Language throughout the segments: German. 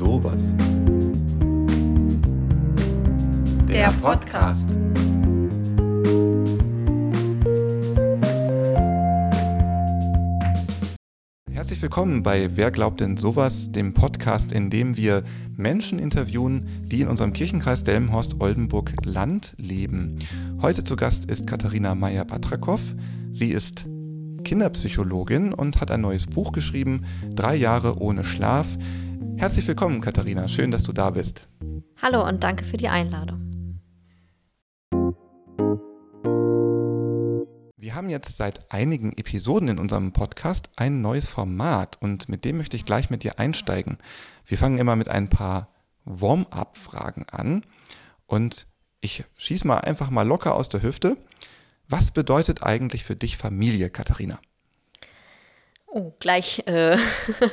sowas? Der Podcast. Herzlich willkommen bei Wer glaubt denn sowas, dem Podcast, in dem wir Menschen interviewen, die in unserem Kirchenkreis Delmenhorst-Oldenburg-Land leben. Heute zu Gast ist Katharina Meyer-Batrakow. Sie ist Kinderpsychologin und hat ein neues Buch geschrieben, Drei Jahre ohne Schlaf. Herzlich willkommen, Katharina. Schön, dass du da bist. Hallo und danke für die Einladung. Wir haben jetzt seit einigen Episoden in unserem Podcast ein neues Format und mit dem möchte ich gleich mit dir einsteigen. Wir fangen immer mit ein paar Warm-up-Fragen an und ich schieße mal einfach mal locker aus der Hüfte. Was bedeutet eigentlich für dich Familie, Katharina? Oh, gleich, äh,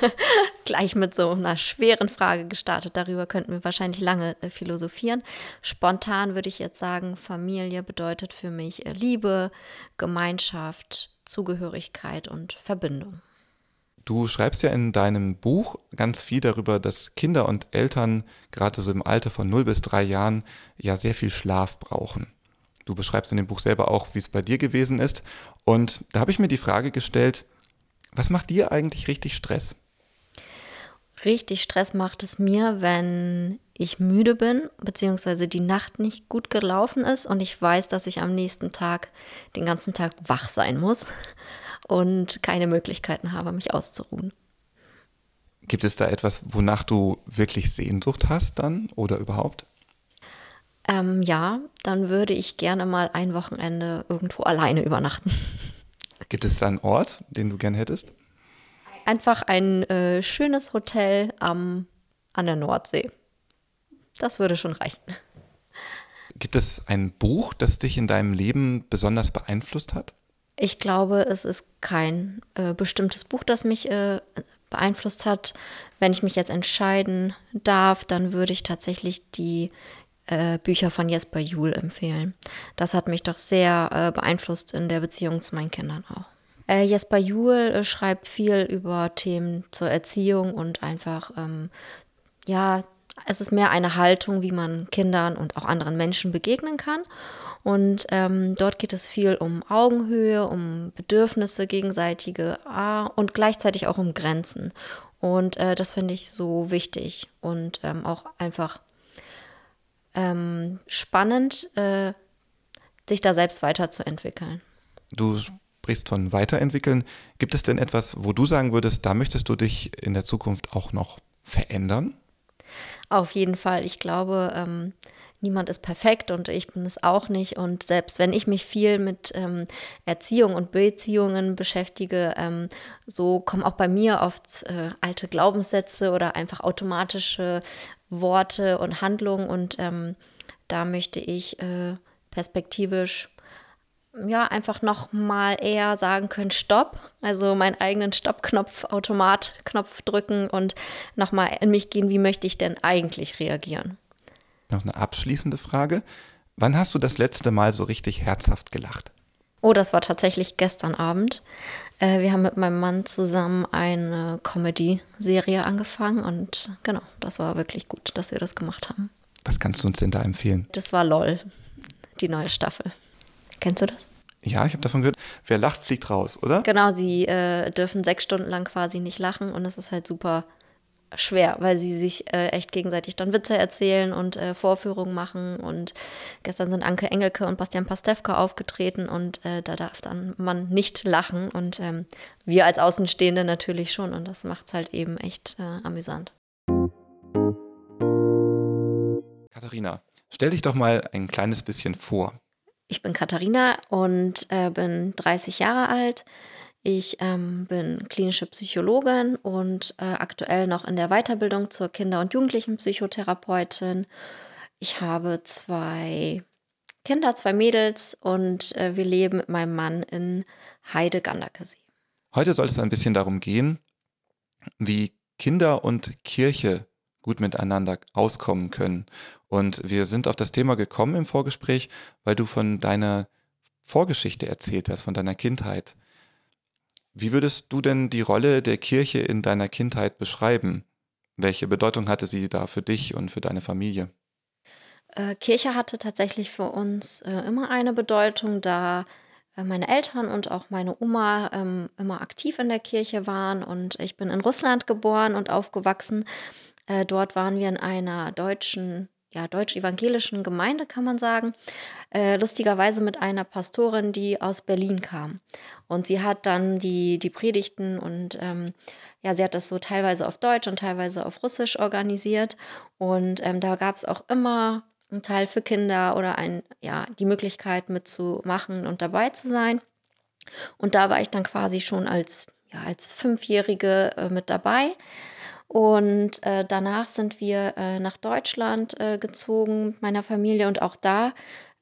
gleich mit so einer schweren Frage gestartet. Darüber könnten wir wahrscheinlich lange äh, philosophieren. Spontan würde ich jetzt sagen, Familie bedeutet für mich äh, Liebe, Gemeinschaft, Zugehörigkeit und Verbindung. Du schreibst ja in deinem Buch ganz viel darüber, dass Kinder und Eltern gerade so im Alter von 0 bis 3 Jahren ja sehr viel Schlaf brauchen. Du beschreibst in dem Buch selber auch, wie es bei dir gewesen ist. Und da habe ich mir die Frage gestellt, was macht dir eigentlich richtig Stress? Richtig Stress macht es mir, wenn ich müde bin, beziehungsweise die Nacht nicht gut gelaufen ist und ich weiß, dass ich am nächsten Tag den ganzen Tag wach sein muss und keine Möglichkeiten habe, mich auszuruhen. Gibt es da etwas, wonach du wirklich Sehnsucht hast dann oder überhaupt? Ähm, ja, dann würde ich gerne mal ein Wochenende irgendwo alleine übernachten. Gibt es da einen Ort, den du gern hättest? Einfach ein äh, schönes Hotel am, an der Nordsee. Das würde schon reichen. Gibt es ein Buch, das dich in deinem Leben besonders beeinflusst hat? Ich glaube, es ist kein äh, bestimmtes Buch, das mich äh, beeinflusst hat. Wenn ich mich jetzt entscheiden darf, dann würde ich tatsächlich die äh, Bücher von Jesper Juhl empfehlen. Das hat mich doch sehr äh, beeinflusst in der Beziehung zu meinen Kindern auch. Äh, Jesper Juhl äh, schreibt viel über Themen zur Erziehung und einfach, ähm, ja, es ist mehr eine Haltung, wie man Kindern und auch anderen Menschen begegnen kann. Und ähm, dort geht es viel um Augenhöhe, um Bedürfnisse gegenseitige ah, und gleichzeitig auch um Grenzen. Und äh, das finde ich so wichtig und ähm, auch einfach ähm, spannend, äh, sich da selbst weiterzuentwickeln. Du sprichst von weiterentwickeln. Gibt es denn etwas, wo du sagen würdest, da möchtest du dich in der Zukunft auch noch verändern? Auf jeden Fall. Ich glaube, ähm, niemand ist perfekt und ich bin es auch nicht. Und selbst wenn ich mich viel mit ähm, Erziehung und Beziehungen beschäftige, ähm, so kommen auch bei mir oft äh, alte Glaubenssätze oder einfach automatische Worte und Handlungen. Und ähm, da möchte ich äh, perspektivisch ja, einfach noch mal eher sagen können, Stopp, also meinen eigenen Stoppknopf, Automatknopf drücken und noch mal in mich gehen, wie möchte ich denn eigentlich reagieren? Noch eine abschließende Frage. Wann hast du das letzte Mal so richtig herzhaft gelacht? Oh, das war tatsächlich gestern Abend. Äh, wir haben mit meinem Mann zusammen eine Comedy-Serie angefangen und genau, das war wirklich gut, dass wir das gemacht haben. Was kannst du uns denn da empfehlen? Das war LOL, die neue Staffel. Kennst du das? Ja, ich habe davon gehört. Wer lacht, fliegt raus, oder? Genau, sie äh, dürfen sechs Stunden lang quasi nicht lachen und das ist halt super schwer, weil sie sich äh, echt gegenseitig dann Witze erzählen und äh, Vorführungen machen. Und gestern sind Anke Engelke und Bastian Pastewka aufgetreten und äh, da darf dann man nicht lachen. Und ähm, wir als Außenstehende natürlich schon. Und das macht es halt eben echt äh, amüsant. Katharina, stell dich doch mal ein kleines bisschen vor. Ich bin Katharina und äh, bin 30 Jahre alt ich ähm, bin klinische Psychologin und äh, aktuell noch in der Weiterbildung zur Kinder- und Jugendlichenpsychotherapeutin. Ich habe zwei Kinder, zwei Mädels und äh, wir leben mit meinem Mann in Heide-Ganderkesee. Heute soll es ein bisschen darum gehen, wie Kinder und Kirche gut miteinander auskommen können. Und wir sind auf das Thema gekommen im Vorgespräch, weil du von deiner Vorgeschichte erzählt hast, von deiner Kindheit. Wie würdest du denn die Rolle der Kirche in deiner Kindheit beschreiben? Welche Bedeutung hatte sie da für dich und für deine Familie? Äh, Kirche hatte tatsächlich für uns äh, immer eine Bedeutung, da äh, meine Eltern und auch meine Oma ähm, immer aktiv in der Kirche waren und ich bin in Russland geboren und aufgewachsen. Äh, dort waren wir in einer deutschen ja, deutsch-evangelischen Gemeinde, kann man sagen. Äh, lustigerweise mit einer Pastorin, die aus Berlin kam. Und sie hat dann die, die Predigten und ähm, ja, sie hat das so teilweise auf Deutsch und teilweise auf Russisch organisiert. Und ähm, da gab es auch immer einen Teil für Kinder oder ein, ja, die Möglichkeit mitzumachen und dabei zu sein. Und da war ich dann quasi schon als, ja, als Fünfjährige äh, mit dabei. Und äh, danach sind wir äh, nach Deutschland äh, gezogen mit meiner Familie und auch da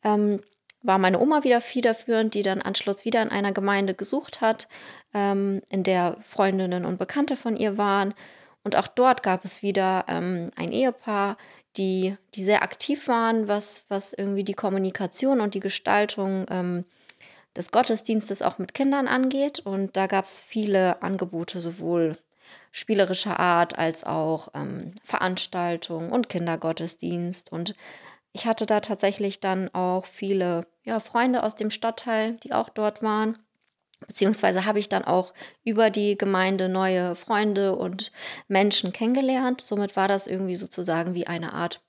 ähm, war meine Oma wieder federführend, die dann Anschluss wieder in einer Gemeinde gesucht hat, ähm, in der Freundinnen und Bekannte von ihr waren. Und auch dort gab es wieder ähm, ein Ehepaar, die, die sehr aktiv waren, was, was irgendwie die Kommunikation und die Gestaltung ähm, des Gottesdienstes auch mit Kindern angeht. Und da gab es viele Angebote, sowohl spielerischer Art als auch ähm, Veranstaltungen und Kindergottesdienst. Und ich hatte da tatsächlich dann auch viele ja, Freunde aus dem Stadtteil, die auch dort waren. Beziehungsweise habe ich dann auch über die Gemeinde neue Freunde und Menschen kennengelernt. Somit war das irgendwie sozusagen wie eine Art,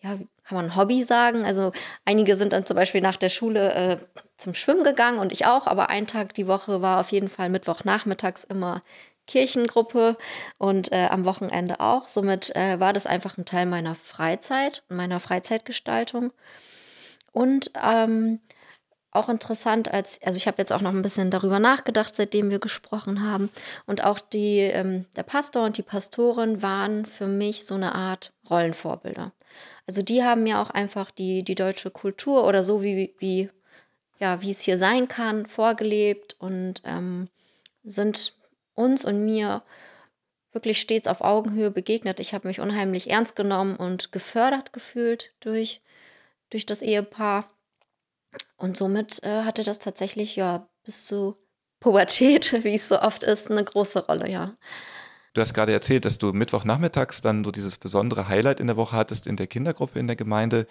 ja, kann man Hobby sagen. Also einige sind dann zum Beispiel nach der Schule äh, zum Schwimmen gegangen und ich auch, aber ein Tag die Woche war auf jeden Fall Mittwochnachmittags immer Kirchengruppe und äh, am Wochenende auch. Somit äh, war das einfach ein Teil meiner Freizeit und meiner Freizeitgestaltung. Und ähm, auch interessant, als, also ich habe jetzt auch noch ein bisschen darüber nachgedacht, seitdem wir gesprochen haben. Und auch die, ähm, der Pastor und die Pastorin waren für mich so eine Art Rollenvorbilder. Also die haben mir auch einfach die, die deutsche Kultur oder so wie, wie, ja, wie es hier sein kann, vorgelebt und ähm, sind uns und mir wirklich stets auf Augenhöhe begegnet. Ich habe mich unheimlich ernst genommen und gefördert gefühlt durch, durch das Ehepaar. Und somit äh, hatte das tatsächlich ja bis zu Pubertät, wie es so oft ist, eine große Rolle, ja. Du hast gerade erzählt, dass du Mittwochnachmittags dann so dieses besondere Highlight in der Woche hattest in der Kindergruppe in der Gemeinde.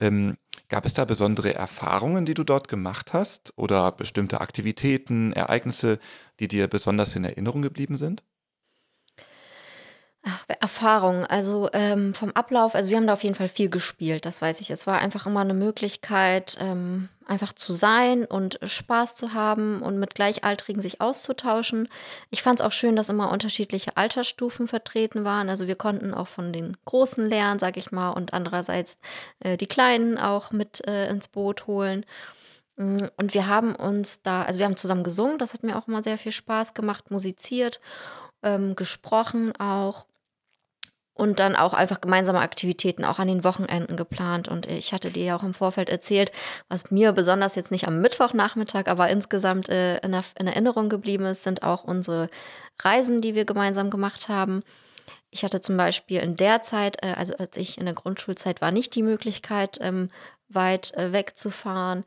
Ähm, gab es da besondere Erfahrungen, die du dort gemacht hast oder bestimmte Aktivitäten, Ereignisse, die dir besonders in Erinnerung geblieben sind? Erfahrung, also ähm, vom Ablauf, also wir haben da auf jeden Fall viel gespielt, das weiß ich. Es war einfach immer eine Möglichkeit, ähm, einfach zu sein und Spaß zu haben und mit Gleichaltrigen sich auszutauschen. Ich fand es auch schön, dass immer unterschiedliche Altersstufen vertreten waren. Also wir konnten auch von den Großen lernen, sag ich mal, und andererseits äh, die Kleinen auch mit äh, ins Boot holen. Mm, und wir haben uns da, also wir haben zusammen gesungen, das hat mir auch immer sehr viel Spaß gemacht, musiziert, ähm, gesprochen auch und dann auch einfach gemeinsame Aktivitäten auch an den Wochenenden geplant. Und ich hatte dir ja auch im Vorfeld erzählt, was mir besonders jetzt nicht am Mittwochnachmittag, aber insgesamt äh, in, in, Erinnerung geblieben ist, sind auch unsere Reisen, die wir gemeinsam gemacht haben. Ich hatte zum Beispiel in der Zeit, äh, also als ich in der Grundschulzeit war, nicht die Möglichkeit, ähm, weit äh, wegzufahren.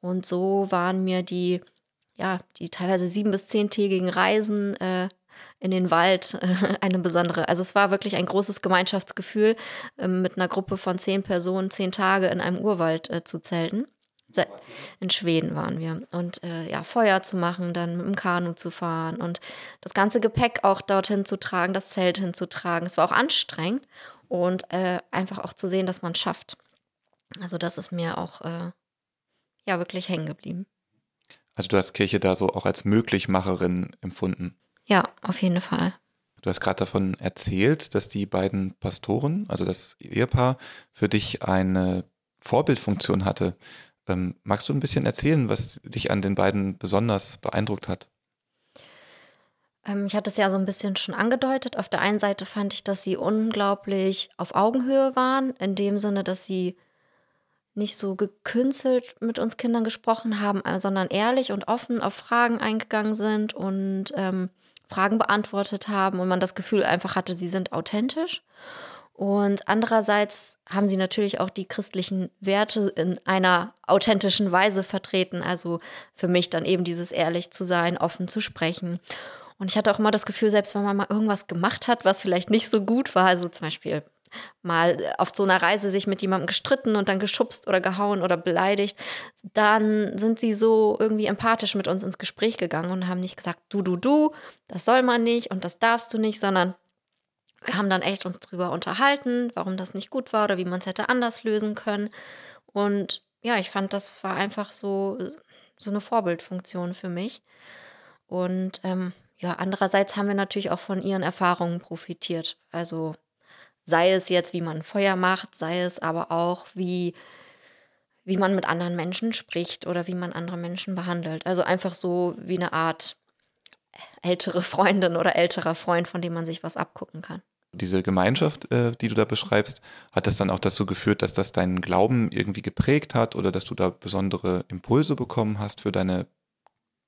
Und so waren mir die ja, die teilweise sieben- bis zehntägigen Reisen äh, in den Wald eine besondere. Also es war wirklich ein großes Gemeinschaftsgefühl, äh, mit einer Gruppe von zehn Personen zehn Tage in einem Urwald äh, zu zelten. In Schweden waren wir. Und äh, ja, Feuer zu machen, dann mit dem Kanu zu fahren und das ganze Gepäck auch dorthin zu tragen, das Zelt hinzutragen. Es war auch anstrengend und äh, einfach auch zu sehen, dass man es schafft. Also das ist mir auch äh, ja wirklich hängen geblieben. Also du hast Kirche da so auch als Möglichmacherin empfunden. Ja, auf jeden Fall. Du hast gerade davon erzählt, dass die beiden Pastoren, also das Ehepaar, für dich eine Vorbildfunktion hatte. Ähm, magst du ein bisschen erzählen, was dich an den beiden besonders beeindruckt hat? Ähm, ich hatte es ja so ein bisschen schon angedeutet. Auf der einen Seite fand ich, dass sie unglaublich auf Augenhöhe waren, in dem Sinne, dass sie nicht so gekünstelt mit uns Kindern gesprochen haben, sondern ehrlich und offen auf Fragen eingegangen sind und ähm, Fragen beantwortet haben und man das Gefühl einfach hatte, sie sind authentisch. Und andererseits haben sie natürlich auch die christlichen Werte in einer authentischen Weise vertreten. Also für mich dann eben dieses ehrlich zu sein, offen zu sprechen. Und ich hatte auch immer das Gefühl, selbst wenn man mal irgendwas gemacht hat, was vielleicht nicht so gut war, also zum Beispiel mal auf so einer Reise sich mit jemandem gestritten und dann geschubst oder gehauen oder beleidigt, dann sind sie so irgendwie empathisch mit uns ins Gespräch gegangen und haben nicht gesagt, du, du, du, das soll man nicht und das darfst du nicht, sondern wir haben dann echt uns drüber unterhalten, warum das nicht gut war oder wie man es hätte anders lösen können. Und ja, ich fand, das war einfach so, so eine Vorbildfunktion für mich. Und ähm, ja, andererseits haben wir natürlich auch von ihren Erfahrungen profitiert. Also sei es jetzt, wie man Feuer macht, sei es aber auch, wie, wie man mit anderen Menschen spricht oder wie man andere Menschen behandelt. Also einfach so wie eine Art ältere Freundin oder älterer Freund, von dem man sich was abgucken kann. Diese Gemeinschaft, äh, die du da beschreibst, hat das dann auch dazu geführt, dass das deinen Glauben irgendwie geprägt hat oder dass du da besondere Impulse bekommen hast für deine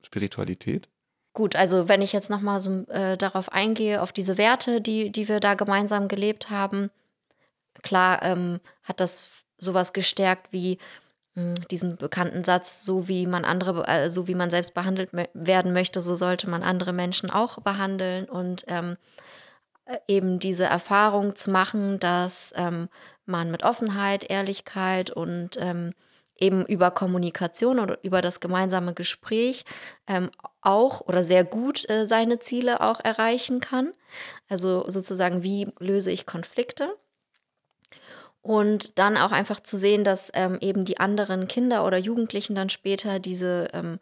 Spiritualität? Gut, also wenn ich jetzt nochmal so äh, darauf eingehe, auf diese Werte, die, die wir da gemeinsam gelebt haben, klar ähm, hat das sowas gestärkt wie hm, diesen bekannten Satz, so wie man andere, äh, so wie man selbst behandelt werden möchte, so sollte man andere Menschen auch behandeln. Und ähm, äh, eben diese Erfahrung zu machen, dass ähm, man mit Offenheit, Ehrlichkeit und ähm, eben über Kommunikation oder über das gemeinsame Gespräch ähm, auch oder sehr gut äh, seine Ziele auch erreichen kann. Also sozusagen, wie löse ich Konflikte? Und dann auch einfach zu sehen, dass ähm, eben die anderen Kinder oder Jugendlichen dann später diese, ähm,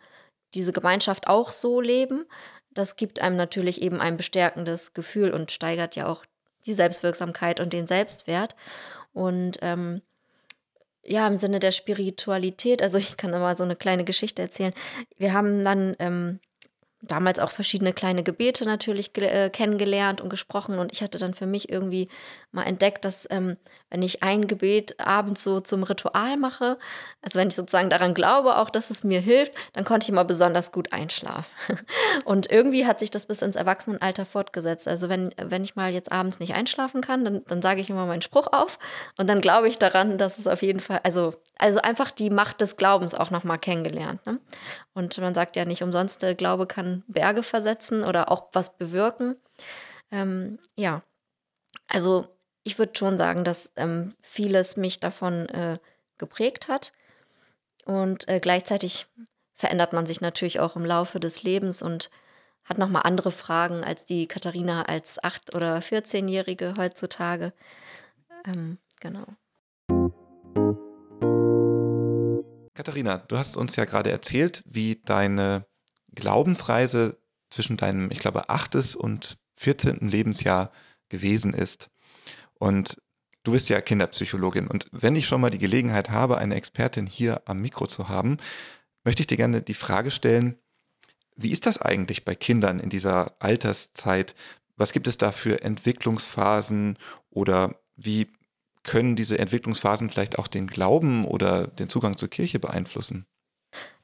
diese Gemeinschaft auch so leben. Das gibt einem natürlich eben ein bestärkendes Gefühl und steigert ja auch die Selbstwirksamkeit und den Selbstwert. Und ähm, ja, im Sinne der Spiritualität, also ich kann immer so eine kleine Geschichte erzählen. Wir haben dann ähm, damals auch verschiedene kleine Gebete natürlich äh, kennengelernt und gesprochen und ich hatte dann für mich irgendwie mal entdeckt, dass ähm, wenn ich ein Gebet abends so zum Ritual mache, also wenn ich sozusagen daran glaube, auch dass es mir hilft, dann konnte ich immer besonders gut einschlafen. Und irgendwie hat sich das bis ins Erwachsenenalter fortgesetzt. Also wenn, wenn ich mal jetzt abends nicht einschlafen kann, dann, dann sage ich immer meinen Spruch auf und dann glaube ich daran, dass es auf jeden Fall, also, also einfach die Macht des Glaubens auch nochmal kennengelernt. Ne? Und man sagt ja nicht umsonst, der Glaube kann Berge versetzen oder auch was bewirken. Ähm, ja, also ich würde schon sagen, dass ähm, vieles mich davon äh, geprägt hat. Und äh, gleichzeitig verändert man sich natürlich auch im Laufe des Lebens und hat nochmal andere Fragen als die Katharina als 8- oder 14-Jährige heutzutage. Ähm, genau. Katharina, du hast uns ja gerade erzählt, wie deine Glaubensreise zwischen deinem, ich glaube, achtes und 14. Lebensjahr gewesen ist. Und du bist ja Kinderpsychologin. Und wenn ich schon mal die Gelegenheit habe, eine Expertin hier am Mikro zu haben, möchte ich dir gerne die Frage stellen, wie ist das eigentlich bei Kindern in dieser Alterszeit? Was gibt es da für Entwicklungsphasen oder wie können diese Entwicklungsphasen vielleicht auch den Glauben oder den Zugang zur Kirche beeinflussen?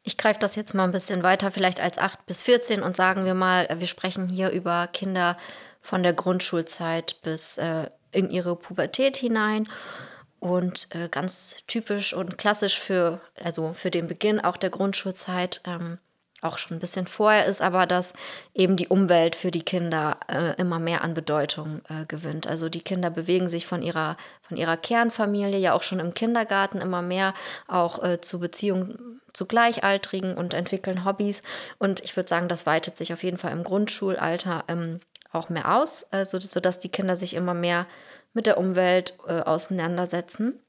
Ich greife das jetzt mal ein bisschen weiter, vielleicht als 8 bis 14 und sagen wir mal, wir sprechen hier über Kinder von der Grundschulzeit bis äh, in ihre Pubertät hinein. Und äh, ganz typisch und klassisch für, also für den Beginn auch der Grundschulzeit ähm, auch schon ein bisschen vorher ist, aber dass eben die Umwelt für die Kinder äh, immer mehr an Bedeutung äh, gewinnt. Also die Kinder bewegen sich von ihrer, von ihrer Kernfamilie ja auch schon im Kindergarten immer mehr auch äh, zu Beziehungen zu Gleichaltrigen und entwickeln Hobbys. Und ich würde sagen, das weitet sich auf jeden Fall im Grundschulalter ähm, auch mehr aus, also, sodass die Kinder sich immer mehr mit der Umwelt äh, auseinandersetzen.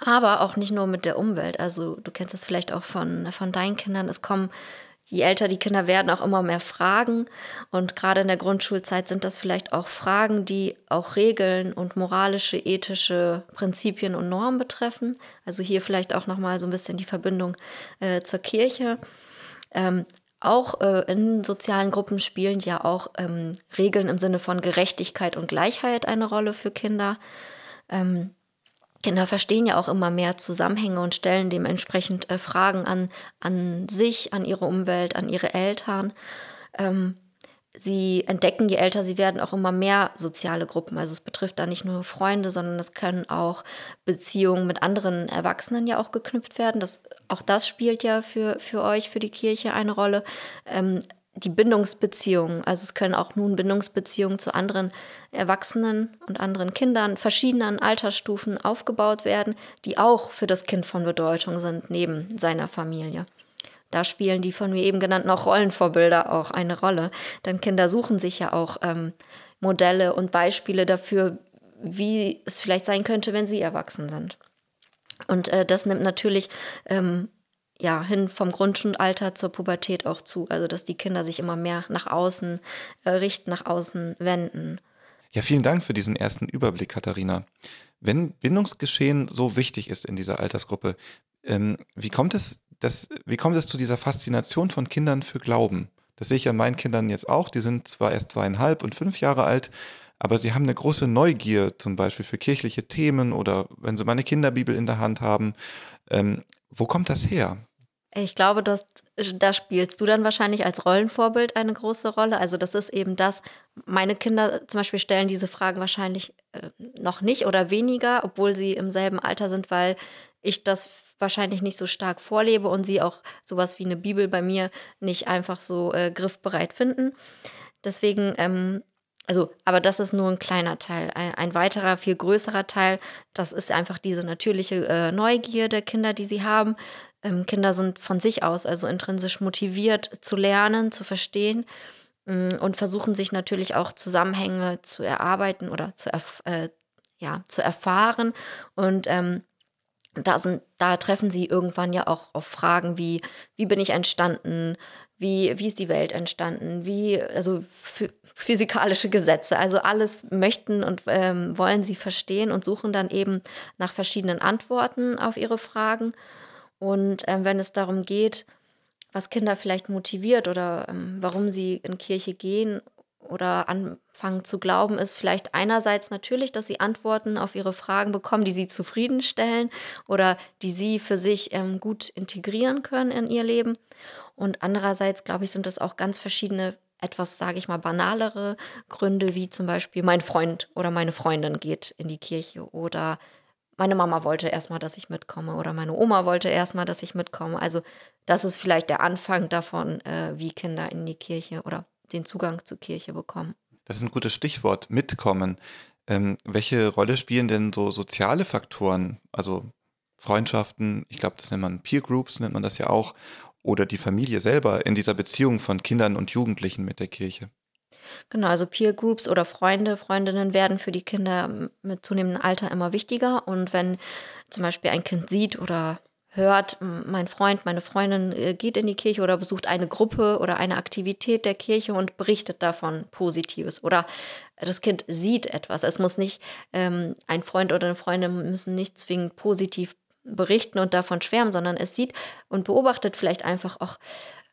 Aber auch nicht nur mit der Umwelt. Also du kennst es vielleicht auch von, von deinen Kindern. Es kommen, je älter die Kinder werden, auch immer mehr Fragen. Und gerade in der Grundschulzeit sind das vielleicht auch Fragen, die auch Regeln und moralische, ethische Prinzipien und Normen betreffen. Also hier vielleicht auch nochmal so ein bisschen die Verbindung äh, zur Kirche. Ähm, auch äh, in sozialen Gruppen spielen ja auch ähm, Regeln im Sinne von Gerechtigkeit und Gleichheit eine Rolle für Kinder. Ähm, Kinder verstehen ja auch immer mehr Zusammenhänge und stellen dementsprechend äh, Fragen an, an sich, an ihre Umwelt, an ihre Eltern. Ähm, sie entdecken, je älter sie werden, auch immer mehr soziale Gruppen. Also es betrifft da nicht nur Freunde, sondern es können auch Beziehungen mit anderen Erwachsenen ja auch geknüpft werden. Das, auch das spielt ja für, für euch, für die Kirche eine Rolle. Ähm, die Bindungsbeziehungen, also es können auch nun Bindungsbeziehungen zu anderen Erwachsenen und anderen Kindern verschiedenen Altersstufen aufgebaut werden, die auch für das Kind von Bedeutung sind, neben seiner Familie. Da spielen die von mir eben genannten auch Rollenvorbilder auch eine Rolle, denn Kinder suchen sich ja auch ähm, Modelle und Beispiele dafür, wie es vielleicht sein könnte, wenn sie erwachsen sind. Und äh, das nimmt natürlich ähm, ja, hin vom Grundschulalter zur Pubertät auch zu. Also, dass die Kinder sich immer mehr nach außen äh, richten, nach außen wenden. Ja, vielen Dank für diesen ersten Überblick, Katharina. Wenn Bindungsgeschehen so wichtig ist in dieser Altersgruppe, ähm, wie, kommt es, dass, wie kommt es zu dieser Faszination von Kindern für Glauben? Das sehe ich an meinen Kindern jetzt auch. Die sind zwar erst zweieinhalb und fünf Jahre alt, aber sie haben eine große Neugier zum Beispiel für kirchliche Themen oder wenn sie mal eine Kinderbibel in der Hand haben. Ähm, wo kommt das her? Ich glaube, dass da spielst du dann wahrscheinlich als Rollenvorbild eine große Rolle. Also das ist eben das, meine Kinder zum Beispiel stellen diese Fragen wahrscheinlich äh, noch nicht oder weniger, obwohl sie im selben Alter sind, weil ich das wahrscheinlich nicht so stark vorlebe und sie auch sowas wie eine Bibel bei mir nicht einfach so äh, griffbereit finden. Deswegen ähm, also, aber das ist nur ein kleiner Teil. Ein, ein, weiterer, viel größerer Teil, das ist einfach diese natürliche äh, Neugier der Kinder, die sie haben. Ähm, Kinder sind von sich aus also intrinsisch motiviert zu lernen, zu verstehen äh, und versuchen sich natürlich auch Zusammenhänge zu erarbeiten oder zu, erf äh, ja, zu erfahren. Und ähm, da, sind, da treffen sie irgendwann ja auch auf Fragen wie, wie bin ich entstanden, wie, wie ist die Welt entstanden, wie, also physikalische Gesetze, also alles möchten und ähm, wollen sie verstehen und suchen dann eben nach verschiedenen Antworten auf ihre Fragen. Und ähm, wenn es darum geht, was Kinder vielleicht motiviert oder ähm, warum sie in Kirche gehen oder anfangen zu glauben, ist vielleicht einerseits natürlich, dass sie Antworten auf ihre Fragen bekommen, die sie zufriedenstellen oder die sie für sich ähm, gut integrieren können in ihr Leben. Und andererseits, glaube ich, sind das auch ganz verschiedene, etwas, sage ich mal, banalere Gründe, wie zum Beispiel mein Freund oder meine Freundin geht in die Kirche oder meine Mama wollte erstmal, dass ich mitkomme oder meine Oma wollte erstmal, dass ich mitkomme. Also das ist vielleicht der Anfang davon, äh, wie Kinder in die Kirche oder den Zugang zur Kirche bekommen. Das ist ein gutes Stichwort, mitkommen. Ähm, welche Rolle spielen denn so soziale Faktoren, also Freundschaften, ich glaube, das nennt man Peer Groups, nennt man das ja auch, oder die Familie selber in dieser Beziehung von Kindern und Jugendlichen mit der Kirche? Genau, also Peer Groups oder Freunde, Freundinnen werden für die Kinder mit zunehmendem Alter immer wichtiger. Und wenn zum Beispiel ein Kind sieht oder hört, mein Freund, meine Freundin äh, geht in die Kirche oder besucht eine Gruppe oder eine Aktivität der Kirche und berichtet davon Positives. Oder das Kind sieht etwas. Es muss nicht, ähm, ein Freund oder eine Freundin müssen nicht zwingend positiv berichten und davon schwärmen, sondern es sieht und beobachtet vielleicht einfach auch,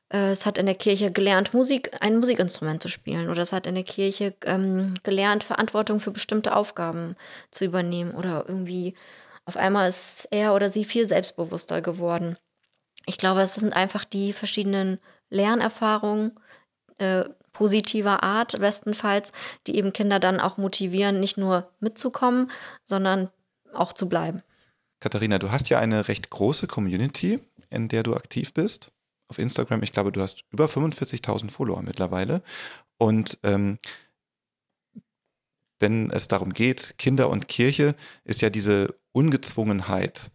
äh, es hat in der Kirche gelernt, Musik, ein Musikinstrument zu spielen oder es hat in der Kirche ähm, gelernt, Verantwortung für bestimmte Aufgaben zu übernehmen oder irgendwie auf einmal ist er oder sie viel selbstbewusster geworden. Ich glaube, es sind einfach die verschiedenen Lernerfahrungen äh, positiver Art, bestenfalls, die eben Kinder dann auch motivieren, nicht nur mitzukommen, sondern auch zu bleiben. Katharina, du hast ja eine recht große Community, in der du aktiv bist. Auf Instagram, ich glaube, du hast über 45.000 Follower mittlerweile. Und ähm, wenn es darum geht, Kinder und Kirche, ist ja diese Ungezwungenheit,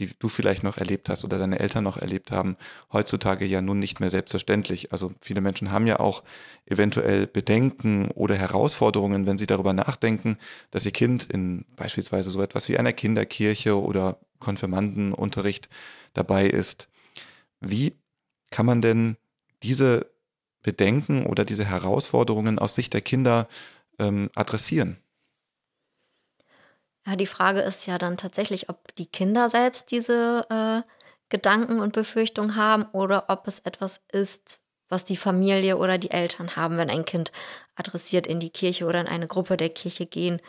die du vielleicht noch erlebt hast oder deine Eltern noch erlebt haben, heutzutage ja nun nicht mehr selbstverständlich. Also viele Menschen haben ja auch eventuell Bedenken oder Herausforderungen, wenn sie darüber nachdenken, dass ihr Kind in beispielsweise so etwas wie einer Kinderkirche oder Konfirmandenunterricht dabei ist. Wie kann man denn diese Bedenken oder diese Herausforderungen aus Sicht der Kinder ähm, adressieren? Ja, die Frage ist ja dann tatsächlich, ob die Kinder selbst diese äh, Gedanken und Befürchtungen haben oder ob es etwas ist, was die Familie oder die Eltern haben, wenn ein Kind adressiert in die Kirche oder in eine Gruppe der Kirche gehen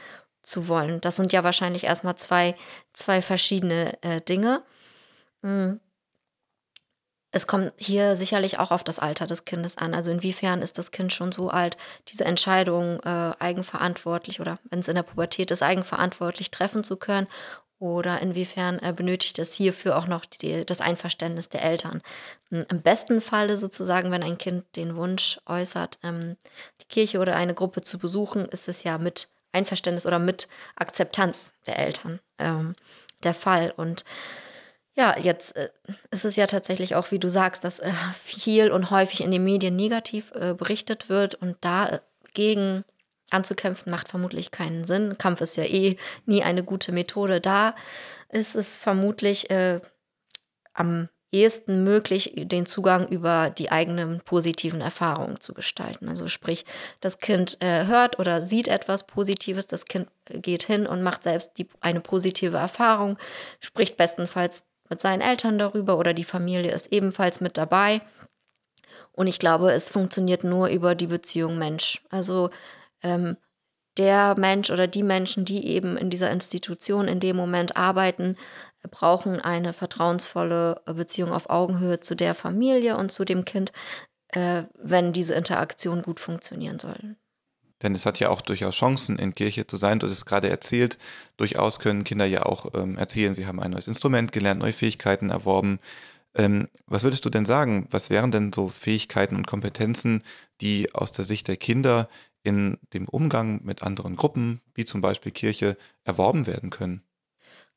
zu wollen. Das sind ja wahrscheinlich erstmal zwei, zwei verschiedene äh, Dinge. Hm es kommt hier sicherlich auch auf das Alter des Kindes an. Also inwiefern ist das Kind schon so alt, diese Entscheidung äh, eigenverantwortlich oder wenn es in der Pubertät ist, eigenverantwortlich treffen zu können? oder inwiefern äh, benötigt es hierfür auch noch die, das Einverständnis der Eltern. Hm, Im besten Falle sozusagen, wenn ein Kind den Wunsch äußert, ähm, die Kirche oder eine Gruppe zu besuchen, ist es ja mit Einverständnis oder mit Akzeptanz der Eltern ähm, der Fall. Und ja, jetzt äh, ist es ja tatsächlich auch, wie du sagst, dass äh, viel und häufig in den Medien negativ äh, berichtet wird und dagegen anzukämpfen macht vermutlich keinen Sinn. Kampf ist ja eh nie eine gute Methode. Da ist es vermutlich äh, am ehesten möglich, den Zugang über die eigenen positiven Erfahrungen zu gestalten. Also sprich, das Kind äh, hört oder sieht etwas Positives, das Kind geht hin und macht selbst die, eine positive Erfahrung, spricht bestenfalls mit seinen Eltern darüber oder die Familie ist ebenfalls mit dabei. Und ich glaube, es funktioniert nur über die Beziehung Mensch. Also ähm, der Mensch oder die Menschen, die eben in dieser Institution in dem Moment arbeiten, brauchen eine vertrauensvolle Beziehung auf Augenhöhe zu der Familie und zu dem Kind, äh, wenn diese Interaktion gut funktionieren soll. Denn es hat ja auch durchaus Chancen, in Kirche zu sein. Du hast es gerade erzählt. Durchaus können Kinder ja auch ähm, erzählen, sie haben ein neues Instrument gelernt, neue Fähigkeiten erworben. Ähm, was würdest du denn sagen? Was wären denn so Fähigkeiten und Kompetenzen, die aus der Sicht der Kinder in dem Umgang mit anderen Gruppen, wie zum Beispiel Kirche, erworben werden können?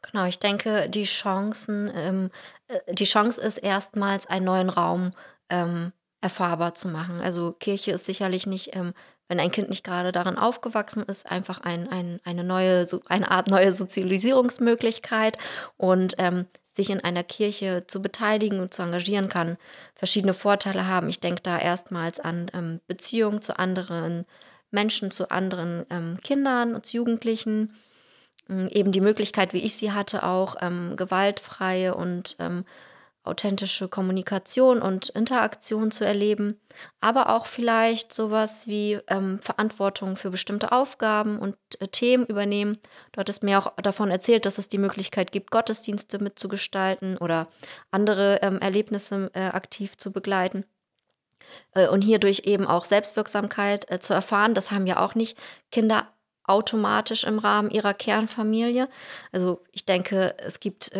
Genau, ich denke, die Chancen, ähm, äh, die Chance ist erstmals einen neuen Raum ähm, erfahrbar zu machen. Also Kirche ist sicherlich nicht ähm, wenn ein Kind nicht gerade darin aufgewachsen ist, einfach ein, ein, eine neue, eine Art neue Sozialisierungsmöglichkeit und ähm, sich in einer Kirche zu beteiligen und zu engagieren kann, verschiedene Vorteile haben. Ich denke da erstmals an ähm, Beziehungen zu anderen Menschen, zu anderen ähm, Kindern und zu Jugendlichen. Ähm, eben die Möglichkeit, wie ich sie hatte, auch ähm, gewaltfreie und ähm, authentische Kommunikation und Interaktion zu erleben, aber auch vielleicht sowas wie ähm, Verantwortung für bestimmte Aufgaben und äh, Themen übernehmen. Dort ist mir auch davon erzählt, dass es die Möglichkeit gibt, Gottesdienste mitzugestalten oder andere ähm, Erlebnisse äh, aktiv zu begleiten. Äh, und hierdurch eben auch Selbstwirksamkeit äh, zu erfahren. Das haben ja auch nicht Kinder automatisch im Rahmen ihrer Kernfamilie. Also ich denke, es gibt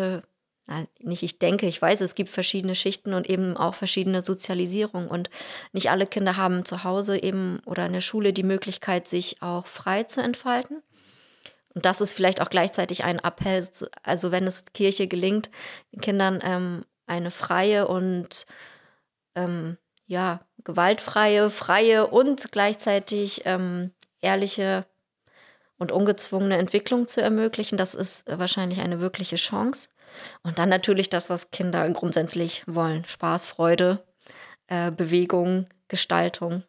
äh, nicht ich denke, ich weiß, es gibt verschiedene Schichten und eben auch verschiedene Sozialisierung und nicht alle Kinder haben zu Hause eben oder in der Schule die Möglichkeit, sich auch frei zu entfalten. Und das ist vielleicht auch gleichzeitig ein Appell, also wenn es Kirche gelingt, den Kindern ähm, eine freie und ähm, ja, gewaltfreie, freie und gleichzeitig ähm, ehrliche und ungezwungene Entwicklung zu ermöglichen, das ist wahrscheinlich eine wirkliche Chance. Und dann natürlich das, was Kinder grundsätzlich wollen. Spaß, Freude, äh, Bewegung, Gestaltung.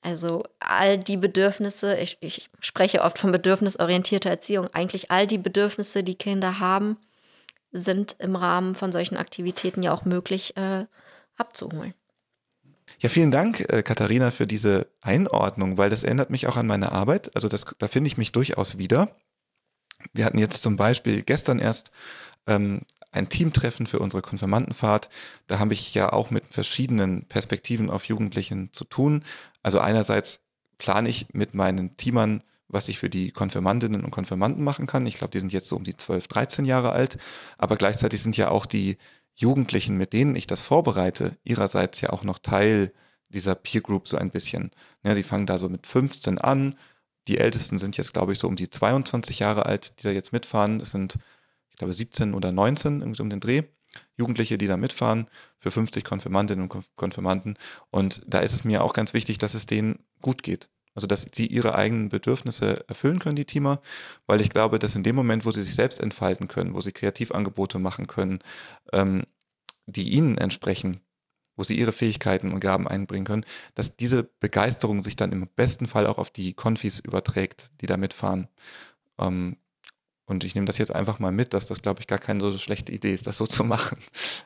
Also all die Bedürfnisse, ich, ich spreche oft von bedürfnisorientierter Erziehung, eigentlich all die Bedürfnisse, die Kinder haben, sind im Rahmen von solchen Aktivitäten ja auch möglich äh, abzuholen. Ja, vielen Dank, äh, Katharina, für diese Einordnung, weil das erinnert mich auch an meine Arbeit. Also das, da finde ich mich durchaus wieder. Wir hatten jetzt zum Beispiel gestern erst ähm, ein Teamtreffen für unsere Konfirmandenfahrt. Da habe ich ja auch mit verschiedenen Perspektiven auf Jugendlichen zu tun. Also einerseits plane ich mit meinen Teamern, was ich für die Konfirmandinnen und Konfirmanden machen kann. Ich glaube, die sind jetzt so um die 12, 13 Jahre alt. Aber gleichzeitig sind ja auch die Jugendlichen, mit denen ich das vorbereite, ihrerseits ja auch noch Teil dieser Peer Group so ein bisschen. Ja, die fangen da so mit 15 an, die Ältesten sind jetzt, glaube ich, so um die 22 Jahre alt, die da jetzt mitfahren. Es sind, ich glaube, 17 oder 19 irgendwie um den Dreh. Jugendliche, die da mitfahren, für 50 Konfirmandinnen und Konfirmanden. Und da ist es mir auch ganz wichtig, dass es denen gut geht. Also, dass sie ihre eigenen Bedürfnisse erfüllen können, die Teamer, weil ich glaube, dass in dem Moment, wo sie sich selbst entfalten können, wo sie Kreativangebote machen können, ähm, die ihnen entsprechen, wo sie ihre Fähigkeiten und Gaben einbringen können, dass diese Begeisterung sich dann im besten Fall auch auf die Konfis überträgt, die da mitfahren. Ähm, und ich nehme das jetzt einfach mal mit, dass das, glaube ich, gar keine so schlechte Idee ist, das so zu machen.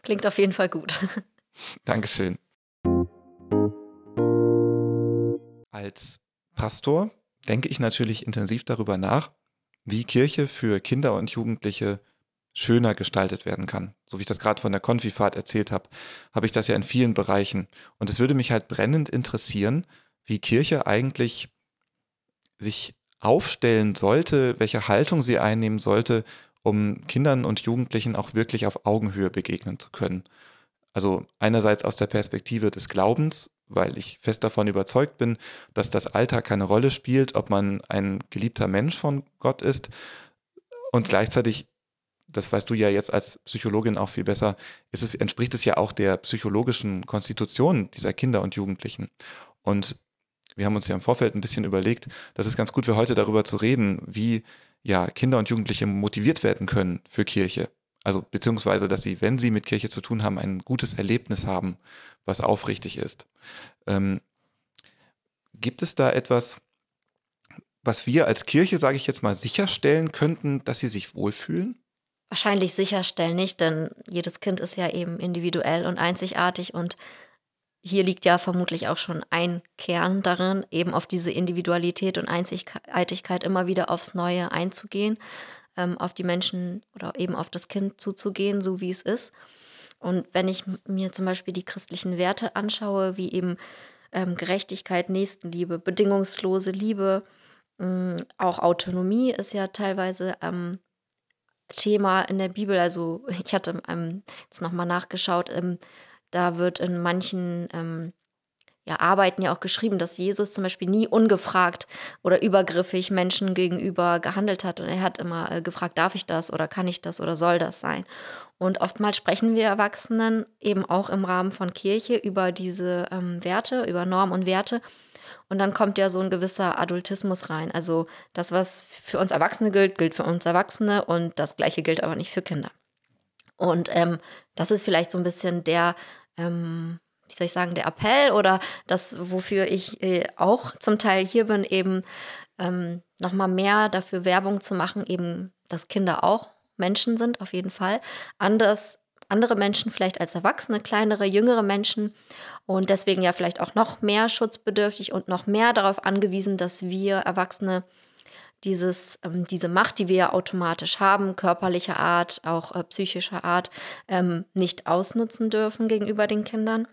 Klingt auf jeden Fall gut. Dankeschön. Als Pastor denke ich natürlich intensiv darüber nach, wie Kirche für Kinder und Jugendliche schöner gestaltet werden kann. So wie ich das gerade von der Konfifahrt erzählt habe, habe ich das ja in vielen Bereichen. Und es würde mich halt brennend interessieren, wie Kirche eigentlich sich aufstellen sollte, welche Haltung sie einnehmen sollte, um Kindern und Jugendlichen auch wirklich auf Augenhöhe begegnen zu können. Also einerseits aus der Perspektive des Glaubens, weil ich fest davon überzeugt bin, dass das Alter keine Rolle spielt, ob man ein geliebter Mensch von Gott ist. Und gleichzeitig, das weißt du ja jetzt als Psychologin auch viel besser, ist es, entspricht es ja auch der psychologischen Konstitution dieser Kinder und Jugendlichen. Und wir haben uns ja im Vorfeld ein bisschen überlegt, das ist ganz gut für heute darüber zu reden, wie ja Kinder und Jugendliche motiviert werden können für Kirche. Also beziehungsweise, dass sie, wenn sie mit Kirche zu tun haben, ein gutes Erlebnis haben, was aufrichtig ist. Ähm, gibt es da etwas, was wir als Kirche, sage ich jetzt mal, sicherstellen könnten, dass sie sich wohlfühlen? Wahrscheinlich sicherstellen nicht, denn jedes Kind ist ja eben individuell und einzigartig und hier liegt ja vermutlich auch schon ein Kern darin, eben auf diese Individualität und Einzigartigkeit immer wieder aufs Neue einzugehen ähm, auf die Menschen oder eben auf das Kind zuzugehen, so wie es ist. Und wenn ich mir zum Beispiel die christlichen Werte anschaue, wie eben ähm, Gerechtigkeit, Nächstenliebe, bedingungslose Liebe, mh, auch Autonomie ist ja teilweise ähm, Thema in der Bibel. Also ich hatte ähm, jetzt nochmal nachgeschaut, ähm, da wird in manchen ähm, ja, Arbeiten ja auch geschrieben, dass Jesus zum Beispiel nie ungefragt oder übergriffig Menschen gegenüber gehandelt hat. Und er hat immer äh, gefragt, darf ich das oder kann ich das oder soll das sein? Und oftmals sprechen wir Erwachsenen eben auch im Rahmen von Kirche über diese ähm, Werte, über Normen und Werte. Und dann kommt ja so ein gewisser Adultismus rein. Also das, was für uns Erwachsene gilt, gilt für uns Erwachsene und das gleiche gilt aber nicht für Kinder. Und ähm, das ist vielleicht so ein bisschen der ähm, wie soll ich sagen, der Appell oder das, wofür ich äh, auch zum Teil hier bin, eben ähm, nochmal mehr dafür Werbung zu machen, eben, dass Kinder auch Menschen sind, auf jeden Fall. Anders, andere Menschen vielleicht als Erwachsene, kleinere, jüngere Menschen und deswegen ja vielleicht auch noch mehr schutzbedürftig und noch mehr darauf angewiesen, dass wir Erwachsene dieses, ähm, diese Macht, die wir ja automatisch haben, körperlicher Art, auch äh, psychischer Art, ähm, nicht ausnutzen dürfen gegenüber den Kindern.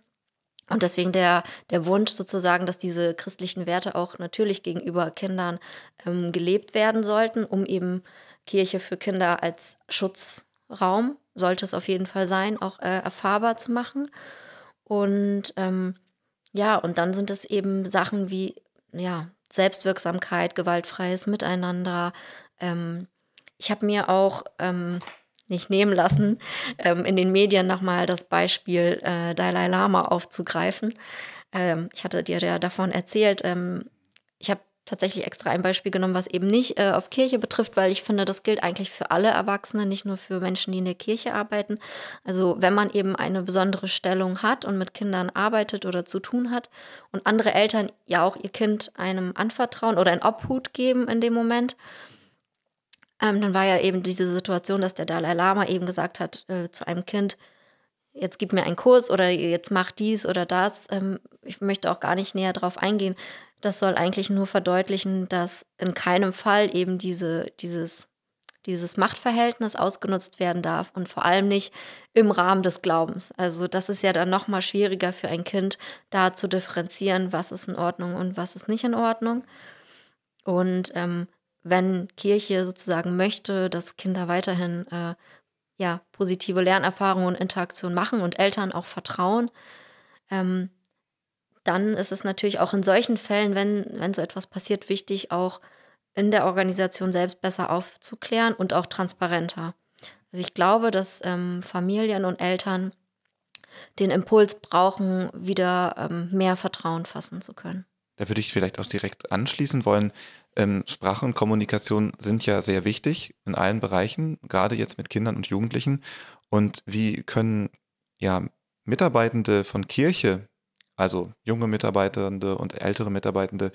Und deswegen der, der Wunsch sozusagen, dass diese christlichen Werte auch natürlich gegenüber Kindern ähm, gelebt werden sollten, um eben Kirche für Kinder als Schutzraum, sollte es auf jeden Fall sein, auch äh, erfahrbar zu machen. Und ähm, ja, und dann sind es eben Sachen wie ja, Selbstwirksamkeit, gewaltfreies Miteinander. Ähm, ich habe mir auch ähm, nicht nehmen lassen, ähm, in den Medien nochmal das Beispiel äh, Dalai Lama aufzugreifen. Ähm, ich hatte dir ja davon erzählt. Ähm, ich habe tatsächlich extra ein Beispiel genommen, was eben nicht äh, auf Kirche betrifft, weil ich finde, das gilt eigentlich für alle Erwachsene, nicht nur für Menschen, die in der Kirche arbeiten. Also wenn man eben eine besondere Stellung hat und mit Kindern arbeitet oder zu tun hat und andere Eltern ja auch ihr Kind einem anvertrauen oder in Obhut geben in dem Moment, ähm, dann war ja eben diese Situation, dass der Dalai Lama eben gesagt hat äh, zu einem Kind, jetzt gib mir einen Kurs oder jetzt mach dies oder das. Ähm, ich möchte auch gar nicht näher darauf eingehen. Das soll eigentlich nur verdeutlichen, dass in keinem Fall eben diese, dieses, dieses Machtverhältnis ausgenutzt werden darf und vor allem nicht im Rahmen des Glaubens. Also das ist ja dann noch mal schwieriger für ein Kind, da zu differenzieren, was ist in Ordnung und was ist nicht in Ordnung. Und ähm, wenn Kirche sozusagen möchte, dass Kinder weiterhin äh, ja, positive Lernerfahrungen und Interaktion machen und Eltern auch vertrauen, ähm, dann ist es natürlich auch in solchen Fällen, wenn, wenn so etwas passiert, wichtig, auch in der Organisation selbst besser aufzuklären und auch transparenter. Also ich glaube, dass ähm, Familien und Eltern den Impuls brauchen, wieder ähm, mehr Vertrauen fassen zu können. Da würde ich vielleicht auch direkt anschließen wollen. Ähm, Sprache und Kommunikation sind ja sehr wichtig in allen Bereichen, gerade jetzt mit Kindern und Jugendlichen. Und wie können ja Mitarbeitende von Kirche, also junge Mitarbeitende und ältere Mitarbeitende,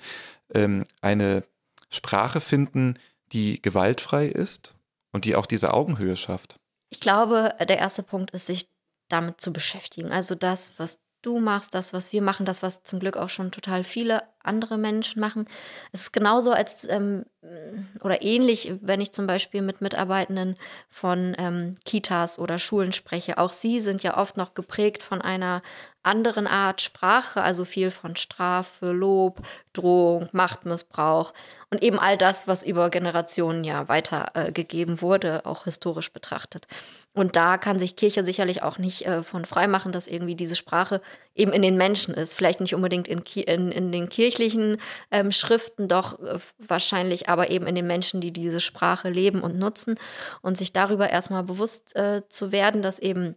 ähm, eine Sprache finden, die gewaltfrei ist und die auch diese Augenhöhe schafft? Ich glaube, der erste Punkt ist, sich damit zu beschäftigen. Also das, was du machst, das, was wir machen, das, was zum Glück auch schon total viele andere Menschen machen. Es ist genauso, als ähm, oder ähnlich, wenn ich zum Beispiel mit Mitarbeitenden von ähm, Kitas oder Schulen spreche. Auch sie sind ja oft noch geprägt von einer anderen Art Sprache, also viel von Strafe, Lob, Drohung, Machtmissbrauch und eben all das, was über Generationen ja weitergegeben äh, wurde, auch historisch betrachtet. Und da kann sich Kirche sicherlich auch nicht äh, von freimachen, dass irgendwie diese Sprache eben in den Menschen ist. Vielleicht nicht unbedingt in, in, in den kirchlichen ähm, Schriften, doch äh, wahrscheinlich aber eben in den Menschen, die diese Sprache leben und nutzen und sich darüber erstmal bewusst äh, zu werden, dass eben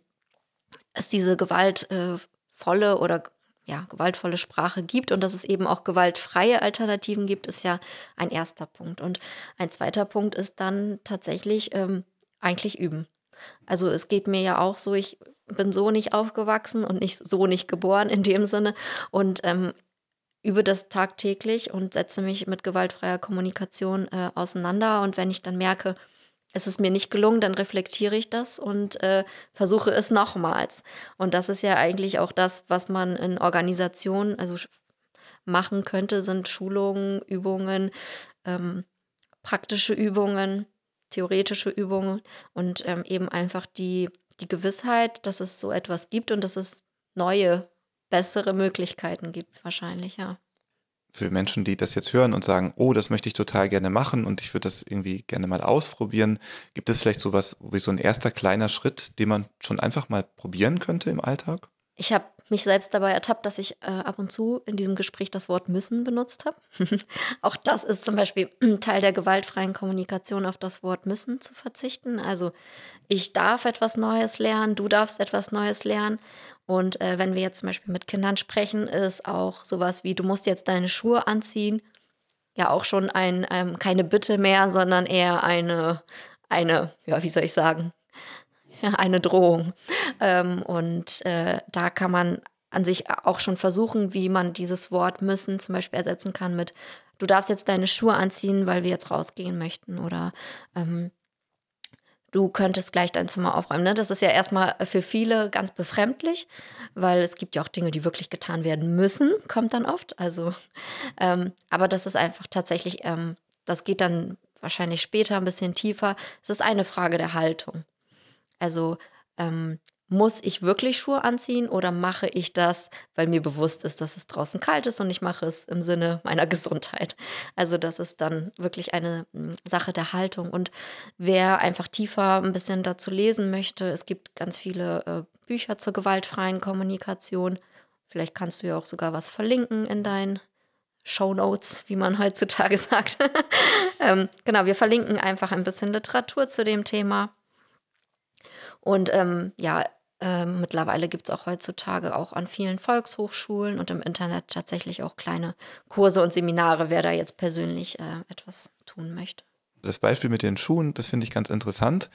es diese gewaltvolle äh, oder ja, gewaltvolle Sprache gibt und dass es eben auch gewaltfreie Alternativen gibt, ist ja ein erster Punkt. Und ein zweiter Punkt ist dann tatsächlich ähm, eigentlich üben. Also es geht mir ja auch so, ich bin so nicht aufgewachsen und nicht so nicht geboren in dem Sinne und ähm, übe das tagtäglich und setze mich mit gewaltfreier Kommunikation äh, auseinander. Und wenn ich dann merke, es ist mir nicht gelungen, dann reflektiere ich das und äh, versuche es nochmals. Und das ist ja eigentlich auch das, was man in Organisationen, also machen könnte, sind Schulungen, Übungen, ähm, praktische Übungen, theoretische Übungen und ähm, eben einfach die, die Gewissheit, dass es so etwas gibt und dass es neue, bessere Möglichkeiten gibt, wahrscheinlich, ja. Für Menschen, die das jetzt hören und sagen, oh, das möchte ich total gerne machen und ich würde das irgendwie gerne mal ausprobieren, gibt es vielleicht sowas wie so ein erster kleiner Schritt, den man schon einfach mal probieren könnte im Alltag? Ich habe mich selbst dabei ertappt, dass ich äh, ab und zu in diesem Gespräch das Wort müssen benutzt habe. Auch das ist zum Beispiel Teil der gewaltfreien Kommunikation, auf das Wort müssen zu verzichten. Also ich darf etwas Neues lernen, du darfst etwas Neues lernen. Und äh, wenn wir jetzt zum Beispiel mit Kindern sprechen, ist auch sowas wie, du musst jetzt deine Schuhe anziehen, ja auch schon ein, ähm, keine Bitte mehr, sondern eher eine, eine, ja, wie soll ich sagen, eine Drohung. Ähm, und äh, da kann man an sich auch schon versuchen, wie man dieses Wort müssen zum Beispiel ersetzen kann mit, du darfst jetzt deine Schuhe anziehen, weil wir jetzt rausgehen möchten oder ähm, du könntest gleich dein Zimmer aufräumen. Ne? Das ist ja erstmal für viele ganz befremdlich, weil es gibt ja auch Dinge, die wirklich getan werden müssen, kommt dann oft. Also, ähm, aber das ist einfach tatsächlich, ähm, das geht dann wahrscheinlich später ein bisschen tiefer. Es ist eine Frage der Haltung. Also ähm, muss ich wirklich Schuhe anziehen oder mache ich das, weil mir bewusst ist, dass es draußen kalt ist und ich mache es im Sinne meiner Gesundheit? Also das ist dann wirklich eine hm, Sache der Haltung. Und wer einfach tiefer ein bisschen dazu lesen möchte, es gibt ganz viele äh, Bücher zur gewaltfreien Kommunikation. Vielleicht kannst du ja auch sogar was verlinken in deinen Show Notes, wie man heutzutage sagt. ähm, genau, wir verlinken einfach ein bisschen Literatur zu dem Thema. Und ähm, ja, äh, mittlerweile gibt es auch heutzutage auch an vielen Volkshochschulen und im Internet tatsächlich auch kleine Kurse und Seminare, wer da jetzt persönlich äh, etwas tun möchte. Das Beispiel mit den Schuhen, das finde ich ganz interessant.